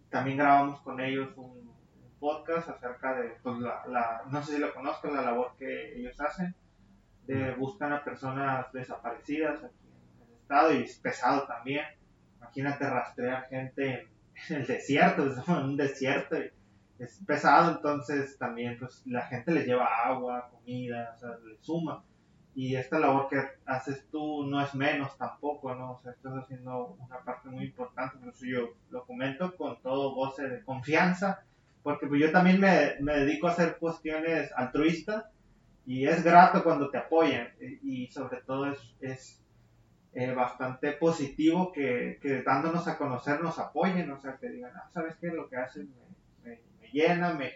también grabamos con ellos un, podcast acerca de, pues, la, no sé si lo conozco la labor que ellos hacen. De, buscan a personas desaparecidas aquí en el estado y es pesado también. Imagínate rastrear gente el desierto, <laughs> es un desierto es pesado, entonces también pues la gente le lleva agua, comida, o sea, le suma. Y esta labor que haces tú no es menos tampoco, ¿no? O sea, estás haciendo una parte muy importante, por eso yo lo comento con todo goce de confianza, porque pues yo también me, me dedico a hacer cuestiones altruistas y es grato cuando te apoyan y sobre todo es eh, bastante positivo que, que, dándonos a conocer nos apoyen, o sea, que digan, ah, ¿sabes qué? Lo que haces me, me, llena, me,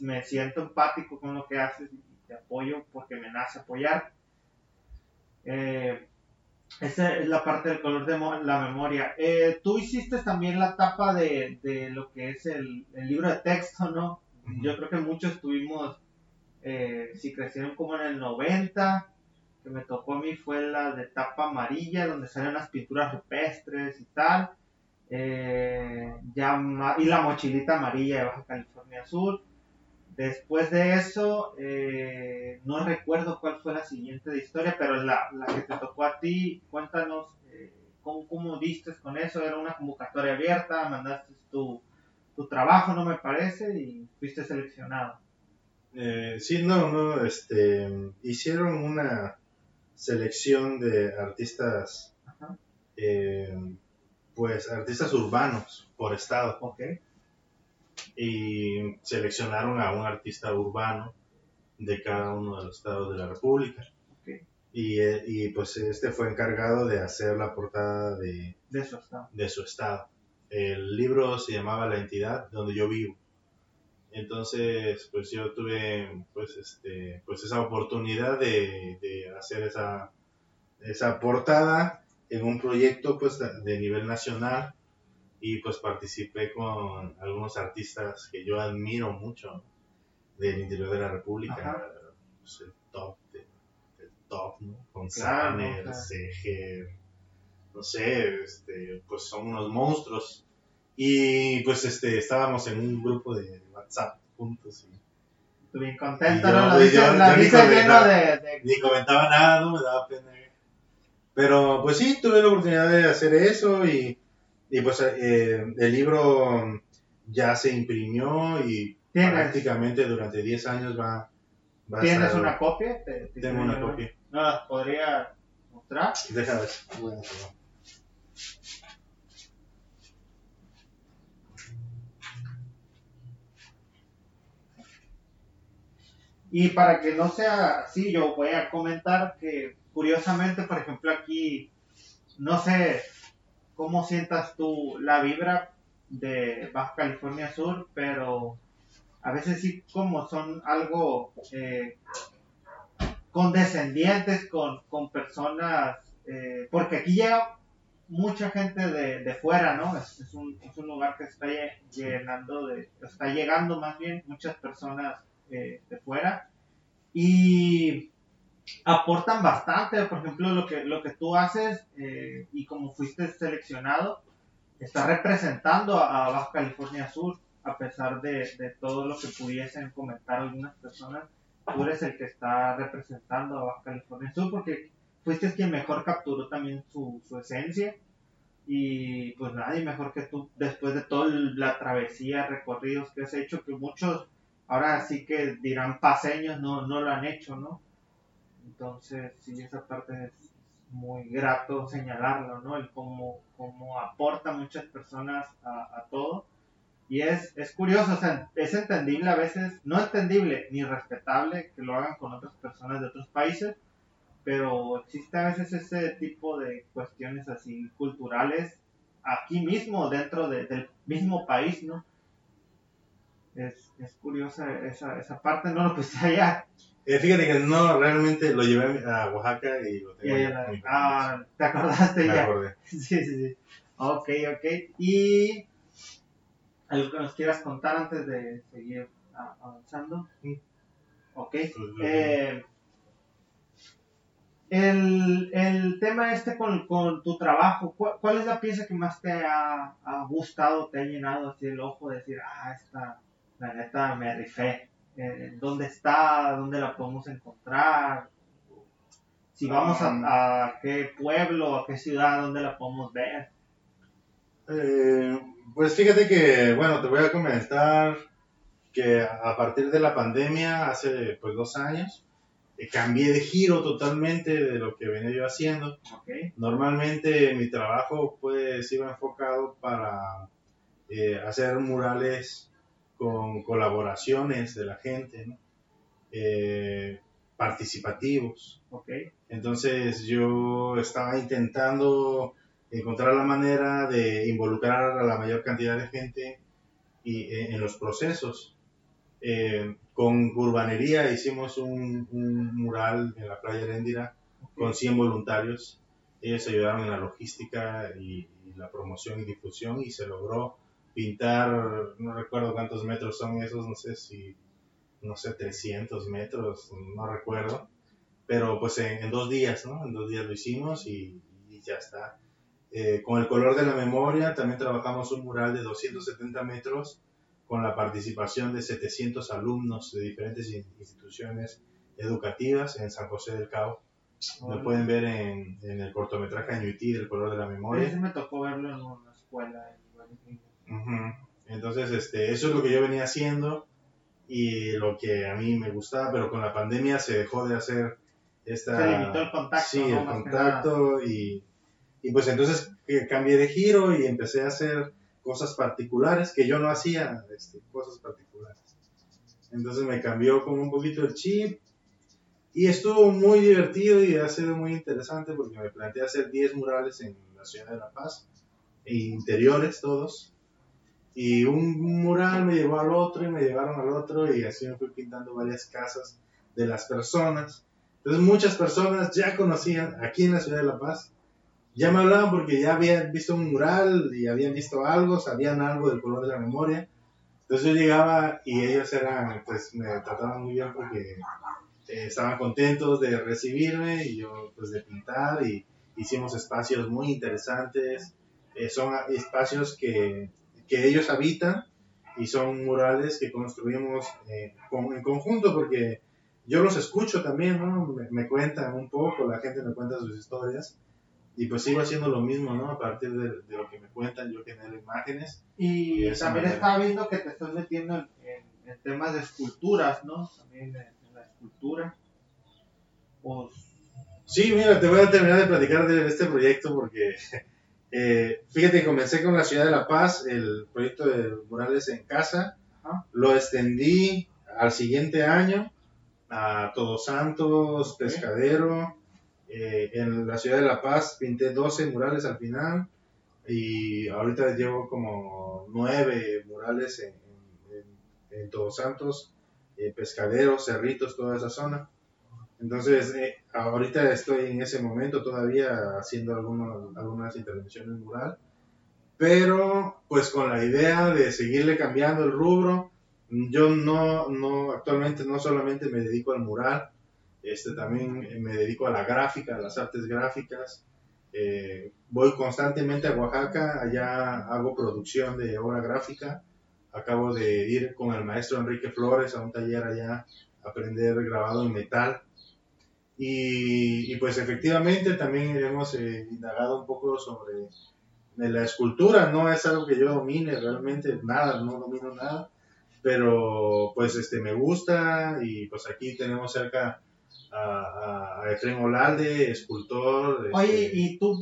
me, siento empático con lo que haces y te apoyo porque me nace apoyar. Eh, esa es la parte del color de la memoria. Eh, tú hiciste también la tapa de, de lo que es el, el, libro de texto, ¿no? Yo creo que muchos tuvimos, si crecieron como en el 90, que me tocó a mí fue la de tapa amarilla, donde salen las pinturas rupestres y tal. Eh, ya, y la mochilita amarilla de Baja California Sur. Después de eso, eh, no recuerdo cuál fue la siguiente de historia, pero la, que te tocó a ti, cuéntanos eh, cómo, cómo diste con eso. Era una convocatoria abierta, mandaste tu, tu trabajo, no me parece, y fuiste seleccionado. sí, no, no, este, hicieron una, selección de artistas, eh, pues artistas urbanos por estado. Okay. Y seleccionaron a un artista urbano de cada uno de los estados de la República. Okay. Y, eh, y, pues este fue encargado de hacer la portada de, de, su estado. de su estado. El libro se llamaba La entidad donde yo vivo. Entonces, pues yo tuve pues este pues esa oportunidad de, de hacer esa, esa portada en un proyecto pues de nivel nacional y pues participé con algunos artistas que yo admiro mucho del interior de la República, pues, el top, de, el top, ¿no? Con Saner, claro. Seger, no sé, este, pues son unos monstruos. Y pues este, estábamos en un grupo de WhatsApp y Estoy bien contento, yo, ¿no? Güey, dice, yo- la yo ni dice lleno de, de- ni comentaba nada, no me daba pena. Pero pues sí, tuve la oportunidad de hacer eso y, y pues eh, el libro ya se imprimió y ¿Tienes, prácticamente durante 10 años va, va a ¿tienes estar- una copia? ¿Te- te Tengo una copia. ¿No las podría mostrar? Deja ver. Bueno, perdón. Y para que no sea así, yo voy a comentar que curiosamente, por ejemplo, aquí, no sé cómo sientas tú la vibra de Baja California Sur, pero a veces sí como son algo eh, condescendientes con, con personas, eh, porque aquí llega mucha gente de, de fuera, ¿no? Es, es un, es un lugar que está lle- llenando de, está llegando más bien muchas personas eh, de fuera. Y aportan bastante, por ejemplo, lo que, lo que tú haces eh, y como fuiste seleccionado, está representando a, a Baja California Sur, a pesar de, de todo lo que pudiesen comentar algunas personas, tú eres el que está representando a Baja California Sur porque fuiste quien mejor capturó también su, su esencia. Y pues nadie mejor que tú después de toda la travesía, recorridos que has hecho, que muchos ahora sí que dirán paseños no, no lo han hecho, ¿no? Entonces, sí, esa parte es muy grato señalarlo, ¿no? El cómo, cómo aporta muchas personas a, todo. Y es, es curioso, o sea, es entendible a veces, no entendible ni respetable que lo hagan con otras personas de otros países, pero existe a veces ese tipo de cuestiones así culturales aquí mismo, dentro de- del mismo país, ¿no? Es, es curiosa esa, esa parte, no lo <laughs> puse allá. Eh, fíjate que no, realmente lo llevé a Oaxaca y lo tengo ah, te acordaste Me ya. acordé. <laughs> Sí, sí, sí. Ok, ok. Y algo que nos quieras contar antes de seguir avanzando. Mm. Ok. Pues, Eh, el, el tema este con, con tu trabajo, ¿cuál, cuál es la pieza que más te ha, ha gustado, te ha llenado así el ojo de decir, ah, esta, la neta me rifé? Eh, ¿Dónde está? ¿Dónde la podemos encontrar? Si vamos a, a qué pueblo, a qué ciudad, ¿dónde la podemos ver? Eh, pues fíjate que, bueno, te voy a comentar que a partir de la pandemia, hace pues dos años, eh, cambié de giro totalmente de lo que venía yo haciendo. Normalmente mi trabajo pues iba enfocado para eh, hacer murales con colaboraciones de la gente, ¿no? Eh, participativos. Entonces yo estaba intentando encontrar la manera de involucrar a la mayor cantidad de gente y, eh, en los procesos. Eh, con Urbanería hicimos un, un mural en la playa Heréndira con 100 voluntarios. Ellos ayudaron en la logística y, y la promoción y difusión y se logró pintar, no recuerdo cuántos metros son esos, no sé si, no sé, 300 metros, no recuerdo pero pues en, en dos días, ¿no? En dos días lo hicimos y, y ya está. Eh, con el color de la memoria también trabajamos un mural de 270 metros con la participación de 700 alumnos de diferentes in- instituciones educativas en San José del Cabo. Lo pueden ver en, en el cortometraje Añuití del color de la Ese memoria. me tocó verlo en una escuela. en varios Ujú. Entonces, este, eso es lo que yo venía haciendo y lo que a mí me gustaba, pero con la pandemia se dejó de hacer esta... Se limitó el contacto, Sí, ¿no? el Más contacto y, y pues entonces eh, cambié de giro y empecé a hacer cosas particulares que yo no hacía, este, cosas particulares. Entonces me cambió como un poquito el chip y estuvo muy divertido y ha sido muy interesante porque me planteé hacer 10 murales en la ciudad de La Paz, e interiores todos. Y un mural me llevó al otro y me llevaron al otro y así me fui pintando varias casas de las personas. Entonces muchas personas ya conocían aquí en la ciudad de La Paz ya me hablaban porque ya habían visto un mural y habían visto algo, sabían algo del color de la memoria. Entonces yo llegaba y ellos eran, pues me trataban muy bien porque eh, estaban contentos de recibirme y yo pues de pintar y hicimos espacios muy interesantes. Eh, son espacios que, que, ellos habitan y son murales que construimos eh, en conjunto porque yo los escucho también, ¿no? Me, me, cuentan un poco, la gente me cuenta sus historias y pues sigo haciendo lo mismo, ¿no? A partir de, de lo que me cuentan, yo genero imágenes. Y, también estaba viendo que te estás metiendo en, en, temas de esculturas, ¿no? También en, la escultura. Pues... Sí, mira, te voy a terminar de platicar de este proyecto porque, <laughs> eh, fíjate, comencé con la ciudad de La Paz, el proyecto de murales en casa, lo extendí al siguiente año a Todos Santos, Pescadero, eh, en la ciudad de La Paz pinté 12 murales al final y ahorita llevo como 9 murales en, en, Todos Santos, eh, Pescaderos, Cerritos, toda esa zona. Entonces, eh, ahorita estoy en ese momento todavía haciendo algunos, algunas intervenciones mural, pero pues con la idea de seguirle cambiando el rubro. Yo no, no, actualmente no solamente me dedico al mural, este, también me dedico a la gráfica, a las artes gráficas. Eh, voy constantemente a Oaxaca, allá hago producción de obra gráfica. Acabo de ir con el maestro Enrique Flores a un taller allá a aprender grabado en metal. Y, pues efectivamente también hemos eh, indagado un poco sobre la escultura. No es algo que yo domine realmente, nada, no domino nada. Pero pues este me gusta y pues aquí tenemos cerca a, a Efraín Olalde, escultor. Oye, este, ¿y tú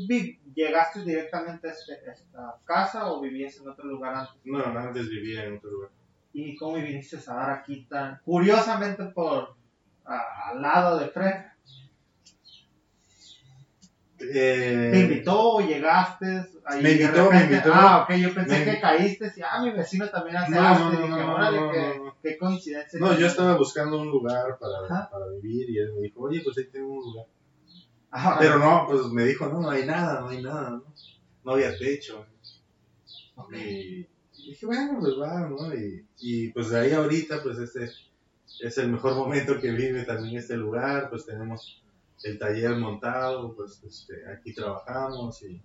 llegaste directamente a, este, esta casa o vivías en otro lugar antes? No, antes vivía en otro lugar. ¿Y cómo viniste a dar aquí tan curiosamente por al lado de Fred? Eh, ¿Te invitó? ¿Llegaste? Ahí me invitó, me invitó. Ah, ok, yo pensé que caíste y ah, mi vecino también hace no, arte. No, no, órale, qué, qué, coincidencia. No, yo estaba buscando un lugar para, para, vivir y él me dijo, oye, pues ahí tengo un lugar. Ah, Pero no, pues me dijo, no, no hay nada, no hay nada, ¿no? No había techo. Okay. Y dije, bueno, pues va, ¿no? Y, y pues de ahí ahorita, pues este es el mejor momento que vive también este lugar, pues tenemos el taller montado, pues este, aquí trabajamos y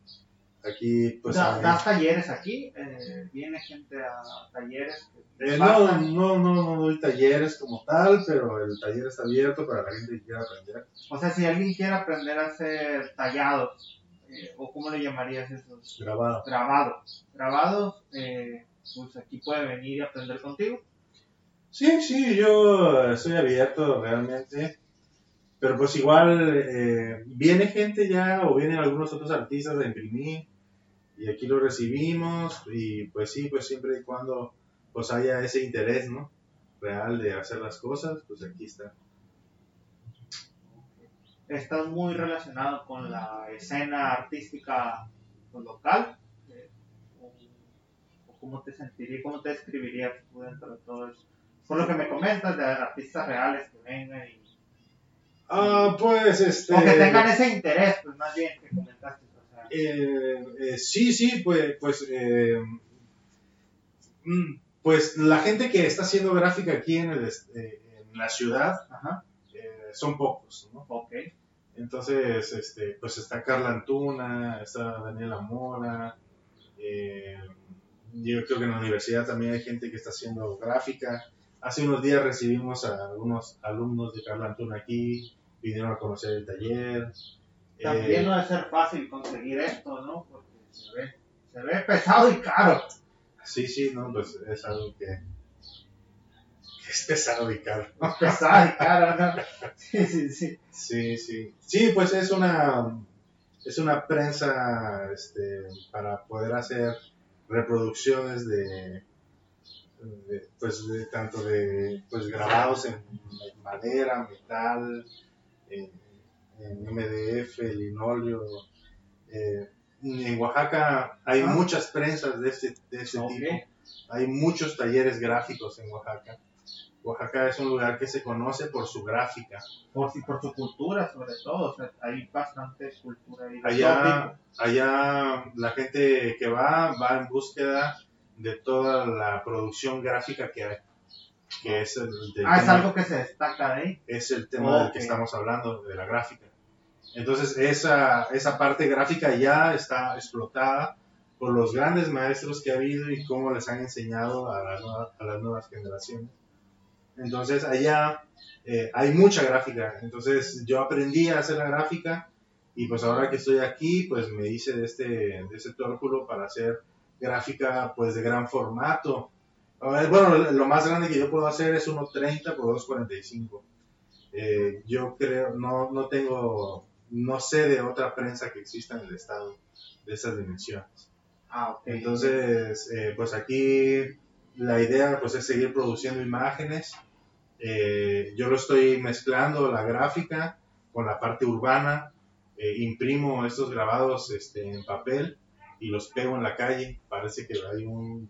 aquí pues... ¿Das talleres aquí? Eh, ¿Viene gente a talleres? Eh, no, no, no, no doy talleres como tal, pero el taller está abierto para la gente que quiera aprender. O sea, si alguien quiere aprender a hacer tallados, eh, o cómo le llamarías esos? Grabados. Grabados. Grabados, pues aquí puede venir y aprender contigo. Sí, sí, yo estoy abierto realmente. Pero pues igual eh, viene gente ya o vienen algunos otros artistas a imprimir y aquí lo recibimos y pues sí, pues siempre y cuando pues haya ese interés, ¿no? Real de hacer las cosas, pues aquí está. ¿Estás muy relacionado con la escena artística local? Eh, ¿O cómo te sentirías, cómo te describirías tú dentro de todo eso? Por lo que me comentas de artistas reales que vengan y Ah, pues este. O que tengan ese interés, pues más bien que comentaste. Eh, eh, sí, sí, pues, pues, eh, mm, pues la gente que está haciendo gráfica aquí en, el, en la ciudad son pocos, ¿no? Ok. Entonces, este, pues está Carla Antuna, está Daniela Mora, yo creo que en la universidad también hay gente que está haciendo gráfica. Hace unos días recibimos a algunos alumnos de Carla Antuna aquí, vinieron a conocer el taller. También eh, no debe ser fácil conseguir esto, ¿no? Porque se ve, se ve pesado y caro. Sí, sí, no, pues es algo que, es pesado y caro. <laughs> pesado y caro, ¿no? Sí, sí, sí. Sí, sí. Sí, pues es una, es una prensa este, para poder hacer reproducciones de, pues de, tanto de pues grabados en madera, metal, en, MDF, linoleo. Eh, en Oaxaca hay ah. muchas prensas de este, de ese tipo. Hay muchos talleres gráficos en Oaxaca. Oaxaca es un lugar que se conoce por su gráfica. Por, por su cultura, sobre todo. O sea, hay bastante cultura ahí. Allá, allá la gente que va, va en búsqueda de toda la producción gráfica que hay. Que es el, Ah, es tema- algo que se destaca de ahí. es el tema del que estamos hablando, de la gráfica. Entonces, esa, esa parte gráfica ya está explotada por los grandes maestros que ha habido y cómo les han enseñado a, las nuevas- a las nuevas generaciones. Entonces, allá eh, hay mucha gráfica. Entonces, yo aprendí a hacer la gráfica y pues ahora que estoy aquí, pues me hice de este, de este tórculo para hacer gráfica pues de gran formato. Bueno, lo más grande que yo puedo hacer es 1.30 por 2.45. Eh, yo creo, no, no tengo, no sé de otra prensa que exista en el estado de esas dimensiones. Ah, ok. Entonces, eh, pues aquí la idea pues es seguir produciendo imágenes. Eh, yo lo estoy mezclando la gráfica con la parte urbana. Eh, imprimo estos grabados este, en papel y los pego en la calle. Parece que hay un,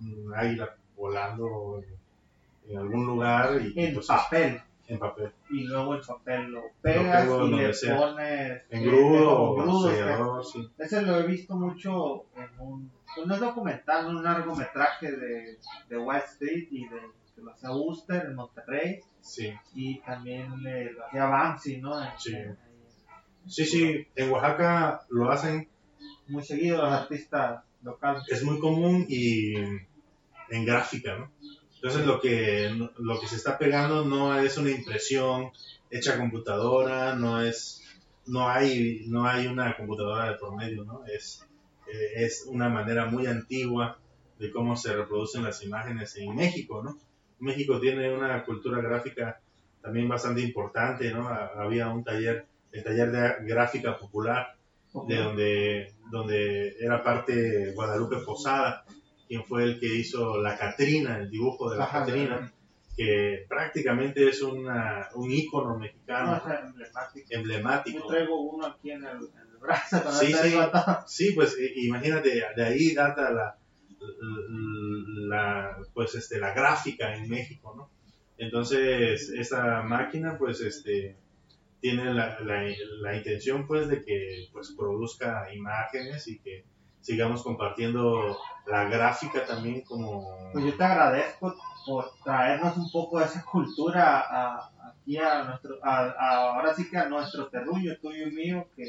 un águila volando en, en algún lugar y en pues, papel. en papel. Y luego el papel lo pegas y le sea. pones. En eh, o sellador, sí. Ese lo he visto mucho en un. no es documental, un largometraje de, de Wall Street y de que lo hacía Buster en Monterrey. Sí. Y también eh, lo hacía Banksy, ¿no? En- Sí. en- sí, sí, en Oaxaca lo hacen muy seguido los artistas locales. es muy común y en gráfica, ¿no? Entonces lo que, lo que se está pegando no es una impresión hecha a computadora, no es, no hay, no hay una computadora de por medio, ¿no? Es, eh, es una manera muy antigua de cómo se reproducen las imágenes en México, ¿no? México tiene una cultura gráfica también bastante importante, ¿no? Ha- Había un taller, el taller de gráfica popular, de donde, donde era parte Guadalupe Posada, quien fue el que hizo la Catrina, el dibujo de la Ajá, Catrina, que prácticamente es una, un ícono No, mexicano es emblemático. Yo emblemático. traigo uno aquí en el, en el brazo. cuando <laughs> Sí, sí. Sí, pues imagínate, de ahí data la, la, pues, este, la gráfica en México, ¿no? Entonces, esa máquina, pues, este, tiene la, la, la intención, pues, de que, pues, produzca imágenes y que sigamos compartiendo la gráfica también como... Pues yo te agradezco por traernos un poco de esa cultura a- aquí a nuestro, a, a- ahora sí que a nuestro terruño, tuyo y mío, que,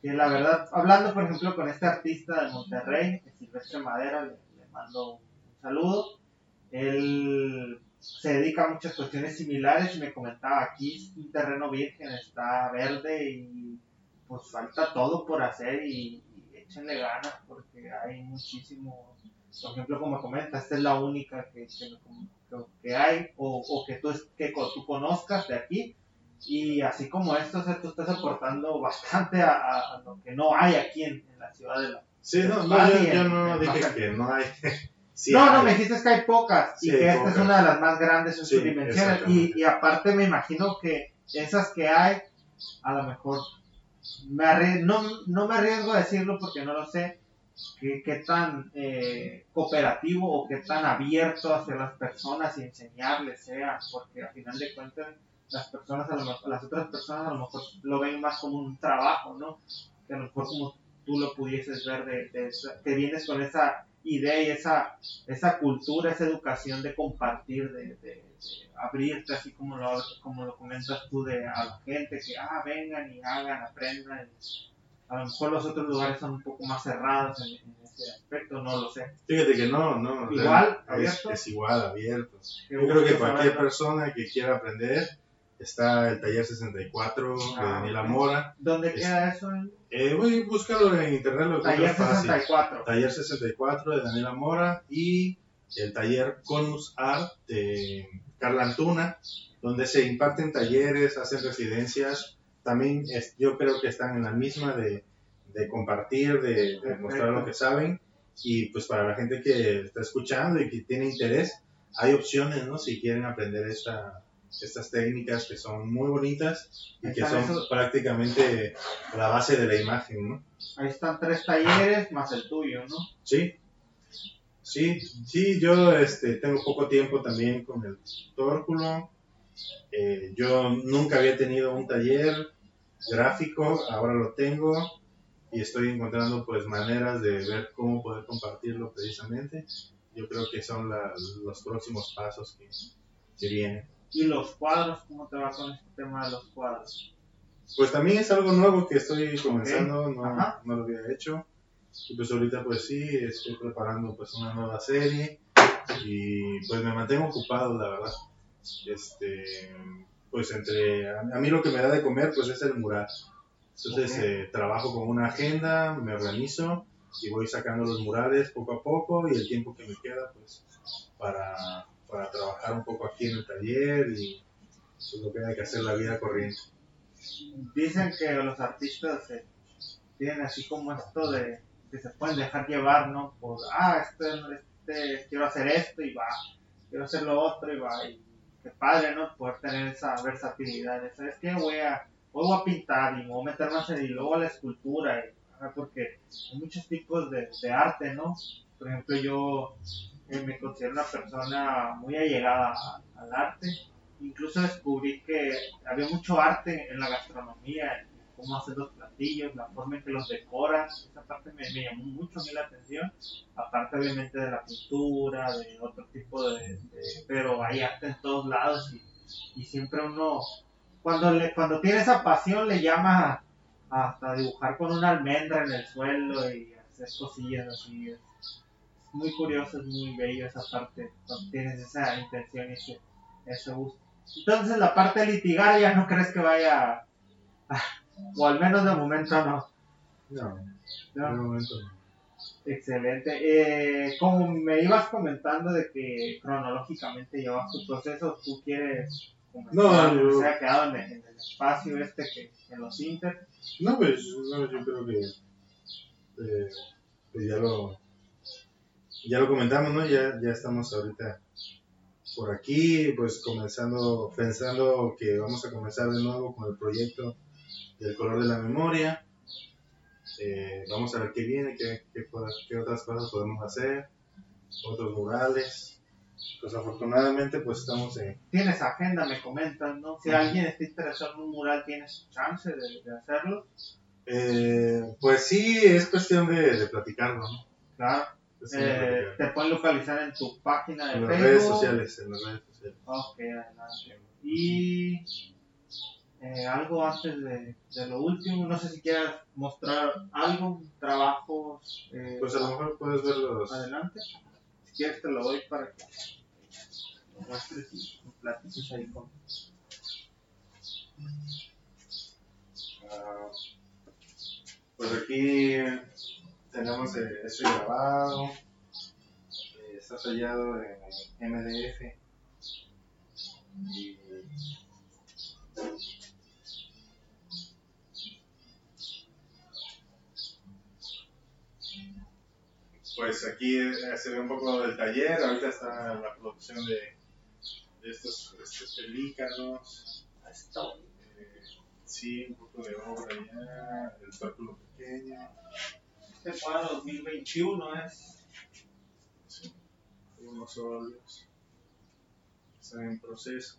que la verdad, hablando por ejemplo con este artista de Monterrey, Silvestre Madera, le, le mando un saludo, él se dedica a muchas cuestiones similares y me comentaba, aquí es un terreno virgen, está verde y pues falta todo por hacer y, y échenle ganas porque hay muchísimo por ejemplo, como comentas, esta es la única que, que, que- hay o, o que, tú, es- que tú conozcas de aquí. Y así como esto, o sea, tú estás aportando <laughs> bastante a, a- a lo que no hay aquí en, en la ciudad de la... Sí, no, no, yo, no dije que no hay. Sí no, no, hay. me dijiste que hay pocas Sí, y que esta es una de las más grandes en Sí, su dimensión. Y, aparte me imagino que esas que hay, a lo mejor, me no, no me arriesgo a decirlo porque no lo sé, qué, qué tan eh, cooperativo o qué tan abierto hacia las personas y enseñarles sea, porque a final de cuentas las personas, a lo mejor, las otras personas a lo mejor lo ven más como un trabajo, ¿no? Que a lo mejor como tú lo pudieses ver de, de esa- que vienes con esa idea y esa, esa cultura, esa educación de compartir, de, de- de abrirte así como lo, como lo comentas tú de a la gente, que ah, vengan y hagan, aprendan. A lo mejor los otros lugares son un poco más cerrados en, en ese aspecto, no lo sé. Fíjate que no, no. Igual, es, abierto. es igual, abierto. Qué Yo creo que cualquier saberlo. persona que quiera aprender, está el taller 64 de Ah, Daniela ok. Mora. ¿Dónde Es- queda eso? En Eh, voy a buscarlo en internet, lo Taller fácil. 64. Taller 64 de Daniela Mora y el taller Conus Art de Carla Antuna, donde se imparten talleres, hacen residencias. También es- yo creo que están en la misma de, de compartir, de, de mostrar lo que saben. Y pues para la gente que está escuchando y que tiene interés, hay opciones, ¿no? Si quieren aprender esta, estas técnicas que son muy bonitas y que son esos- prácticamente la base de la imagen, ¿no? Ahí están tres talleres más el tuyo, ¿no? Sí. Sí, sí, yo este, tengo poco tiempo también con el tórculo. Eh, yo nunca había tenido un taller gráfico, ahora lo tengo y estoy encontrando pues maneras de ver cómo poder compartirlo precisamente. Yo creo que son los próximos pasos que, que vienen. ¿Y los cuadros? ¿Cómo te va con este tema de los cuadros? Pues también es algo nuevo que estoy comenzando, no, no, lo había hecho. Y pues ahorita pues sí, estoy preparando pues una nueva serie y pues me mantengo ocupado, la verdad. Este, pues entre, a, mí lo que me da de comer pues es el mural. Entonces eh, trabajo con una agenda, me organizo y voy sacando los murales poco a poco y el tiempo que me queda pues para, para trabajar un poco aquí en el taller y pues, lo que hay que hacer la vida corriente. Dicen que los artistas eh, tienen así como esto de que se pueden dejar llevar, ¿no? Por, ah, este, este, quiero hacer esto y va, quiero hacer lo otro y va, y qué padre, ¿no? Poder tener esa versatilidad, ¿sabes qué? Voy a, voy a pintar y me voy a meter más en, y luego a la escultura, porque hay muchos tipos de, de arte, ¿no? Por ejemplo, yo me considero una persona muy allegada al arte. Incluso descubrí que había mucho arte en la gastronomía, cómo hacer los platillos, la forma en que los decoras, esa parte me, llamó mucho a mí la atención, aparte obviamente de la pintura, de otro tipo de, pero hay arte en todos lados y, siempre uno, cuando, le, cuando tiene esa pasión le llama hasta dibujar con una almendra en el suelo y hacer cosillas así, muy curioso, es muy bello esa parte, cuando tienes esa intención y ese, ese gusto. Entonces la parte litigaria no crees que vaya, o al menos de momento no. No, de momento no. Excelente. Eh, como me ibas comentando de que cronológicamente llevas tu proceso, tú quieres no, yo... se ha quedado en el, espacio este que en los Inter. No, pues no, yo creo que, eh, pues, ya lo ya lo comentamos, ¿no? Ya, ya estamos ahorita por aquí, pues comenzando, pensando que vamos a comenzar de nuevo con el proyecto del color de la memoria. Eh, vamos a ver qué viene, qué, qué, qué, otras cosas podemos hacer, otros murales. Pues afortunadamente pues estamos en... Tienes agenda, me comentan, ¿no? Si alguien está interesado en un mural, ¿tienes chance de, hacerlo? Eh, pues sí, es cuestión de, de platicarlo, ¿no? Claro. Eh, te pueden localizar en tu página de en Facebook. En las redes sociales, en las redes sociales. Ok, adelante. Y eh, algo antes de, de, lo último, no sé si quieras mostrar algo, trabajos. Eh, pues a lo mejor puedes verlos. Adelante. Si quieres te lo doy para que muestres y platiques ahí con. Uh, pues aquí tenemos eh, esto grabado, eh, está sellado en MDF. Y, pues aquí eh, se ve un poco del taller, ahorita está la producción de, de estos, estos pelícanos. Eh, sí, un poco de obra allá, el círculo pequeño este cuadro 2021 es. Sí, unos óleos. Están en proceso.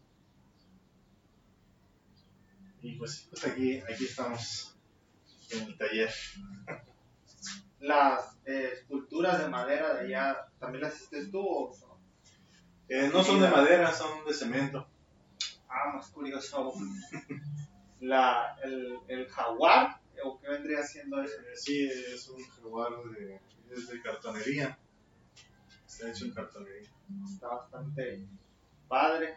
Y pues, pues aquí, aquí estamos en el taller. <laughs> Las eh, esculturas de madera de allá, ¿también las hiciste tú o son? Eh, no son de madera, son de cemento. Ah, más curioso. <laughs> La, el, el jaguar o qué vendría siendo eso? Eh, sí, es un jaguar de, es de cartonería. Está hecho en cartonería. Está bastante padre.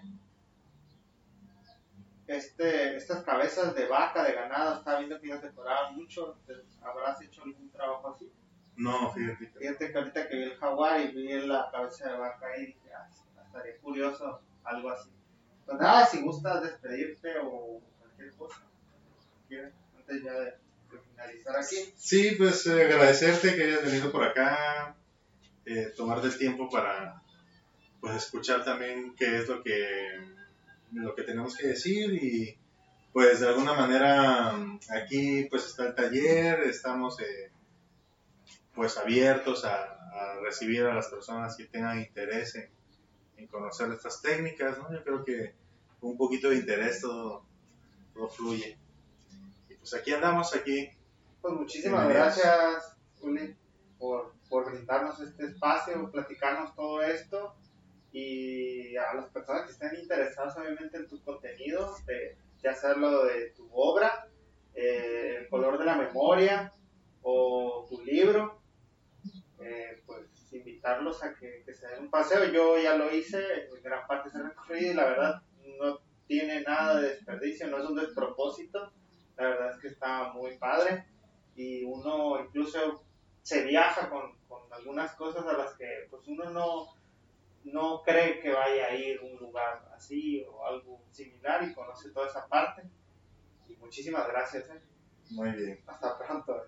Este, estas cabezas de vaca, de ganado, estaba viendo que las decoraban mucho. ¿Habrás hecho algún trabajo así? No, fíjate. Fíjate que ahorita que vi el jaguar y vi la cabeza de vaca ahí, dije, ah, estaría curioso algo así. Pues nada, si gustas despedirte o cualquier cosa, ¿quieres? Antes ya de Sí, pues eh, agradecerte que hayas venido por acá, eh, tomarte el tiempo para pues escuchar también qué es lo que lo que tenemos que decir y pues de alguna manera aquí pues está el taller, estamos eh, pues abiertos a, recibir a las personas que tengan interés en, conocer estas técnicas, ¿no? Yo creo que un poquito de interés todo, todo fluye. Pues aquí andamos, aquí. Pues muchísimas gracias, Juli, por, por brindarnos este espacio, platicarnos todo esto y a las personas que estén interesadas obviamente en tu contenido, de, de hacerlo de tu obra, eh, el color de la memoria o tu libro, eh, pues invitarlos a que, que, se den un paseo. Yo ya lo hice, en gran parte se recorrido y la verdad no tiene nada de desperdicio, no es un despropósito, la verdad es que está muy padre y uno incluso se viaja con, con algunas cosas a las que pues uno no, no cree que vaya a ir a un lugar así o algo similar y conoce toda esa parte. Y muchísimas gracias. ¿eh? Muy bien. Hasta pronto.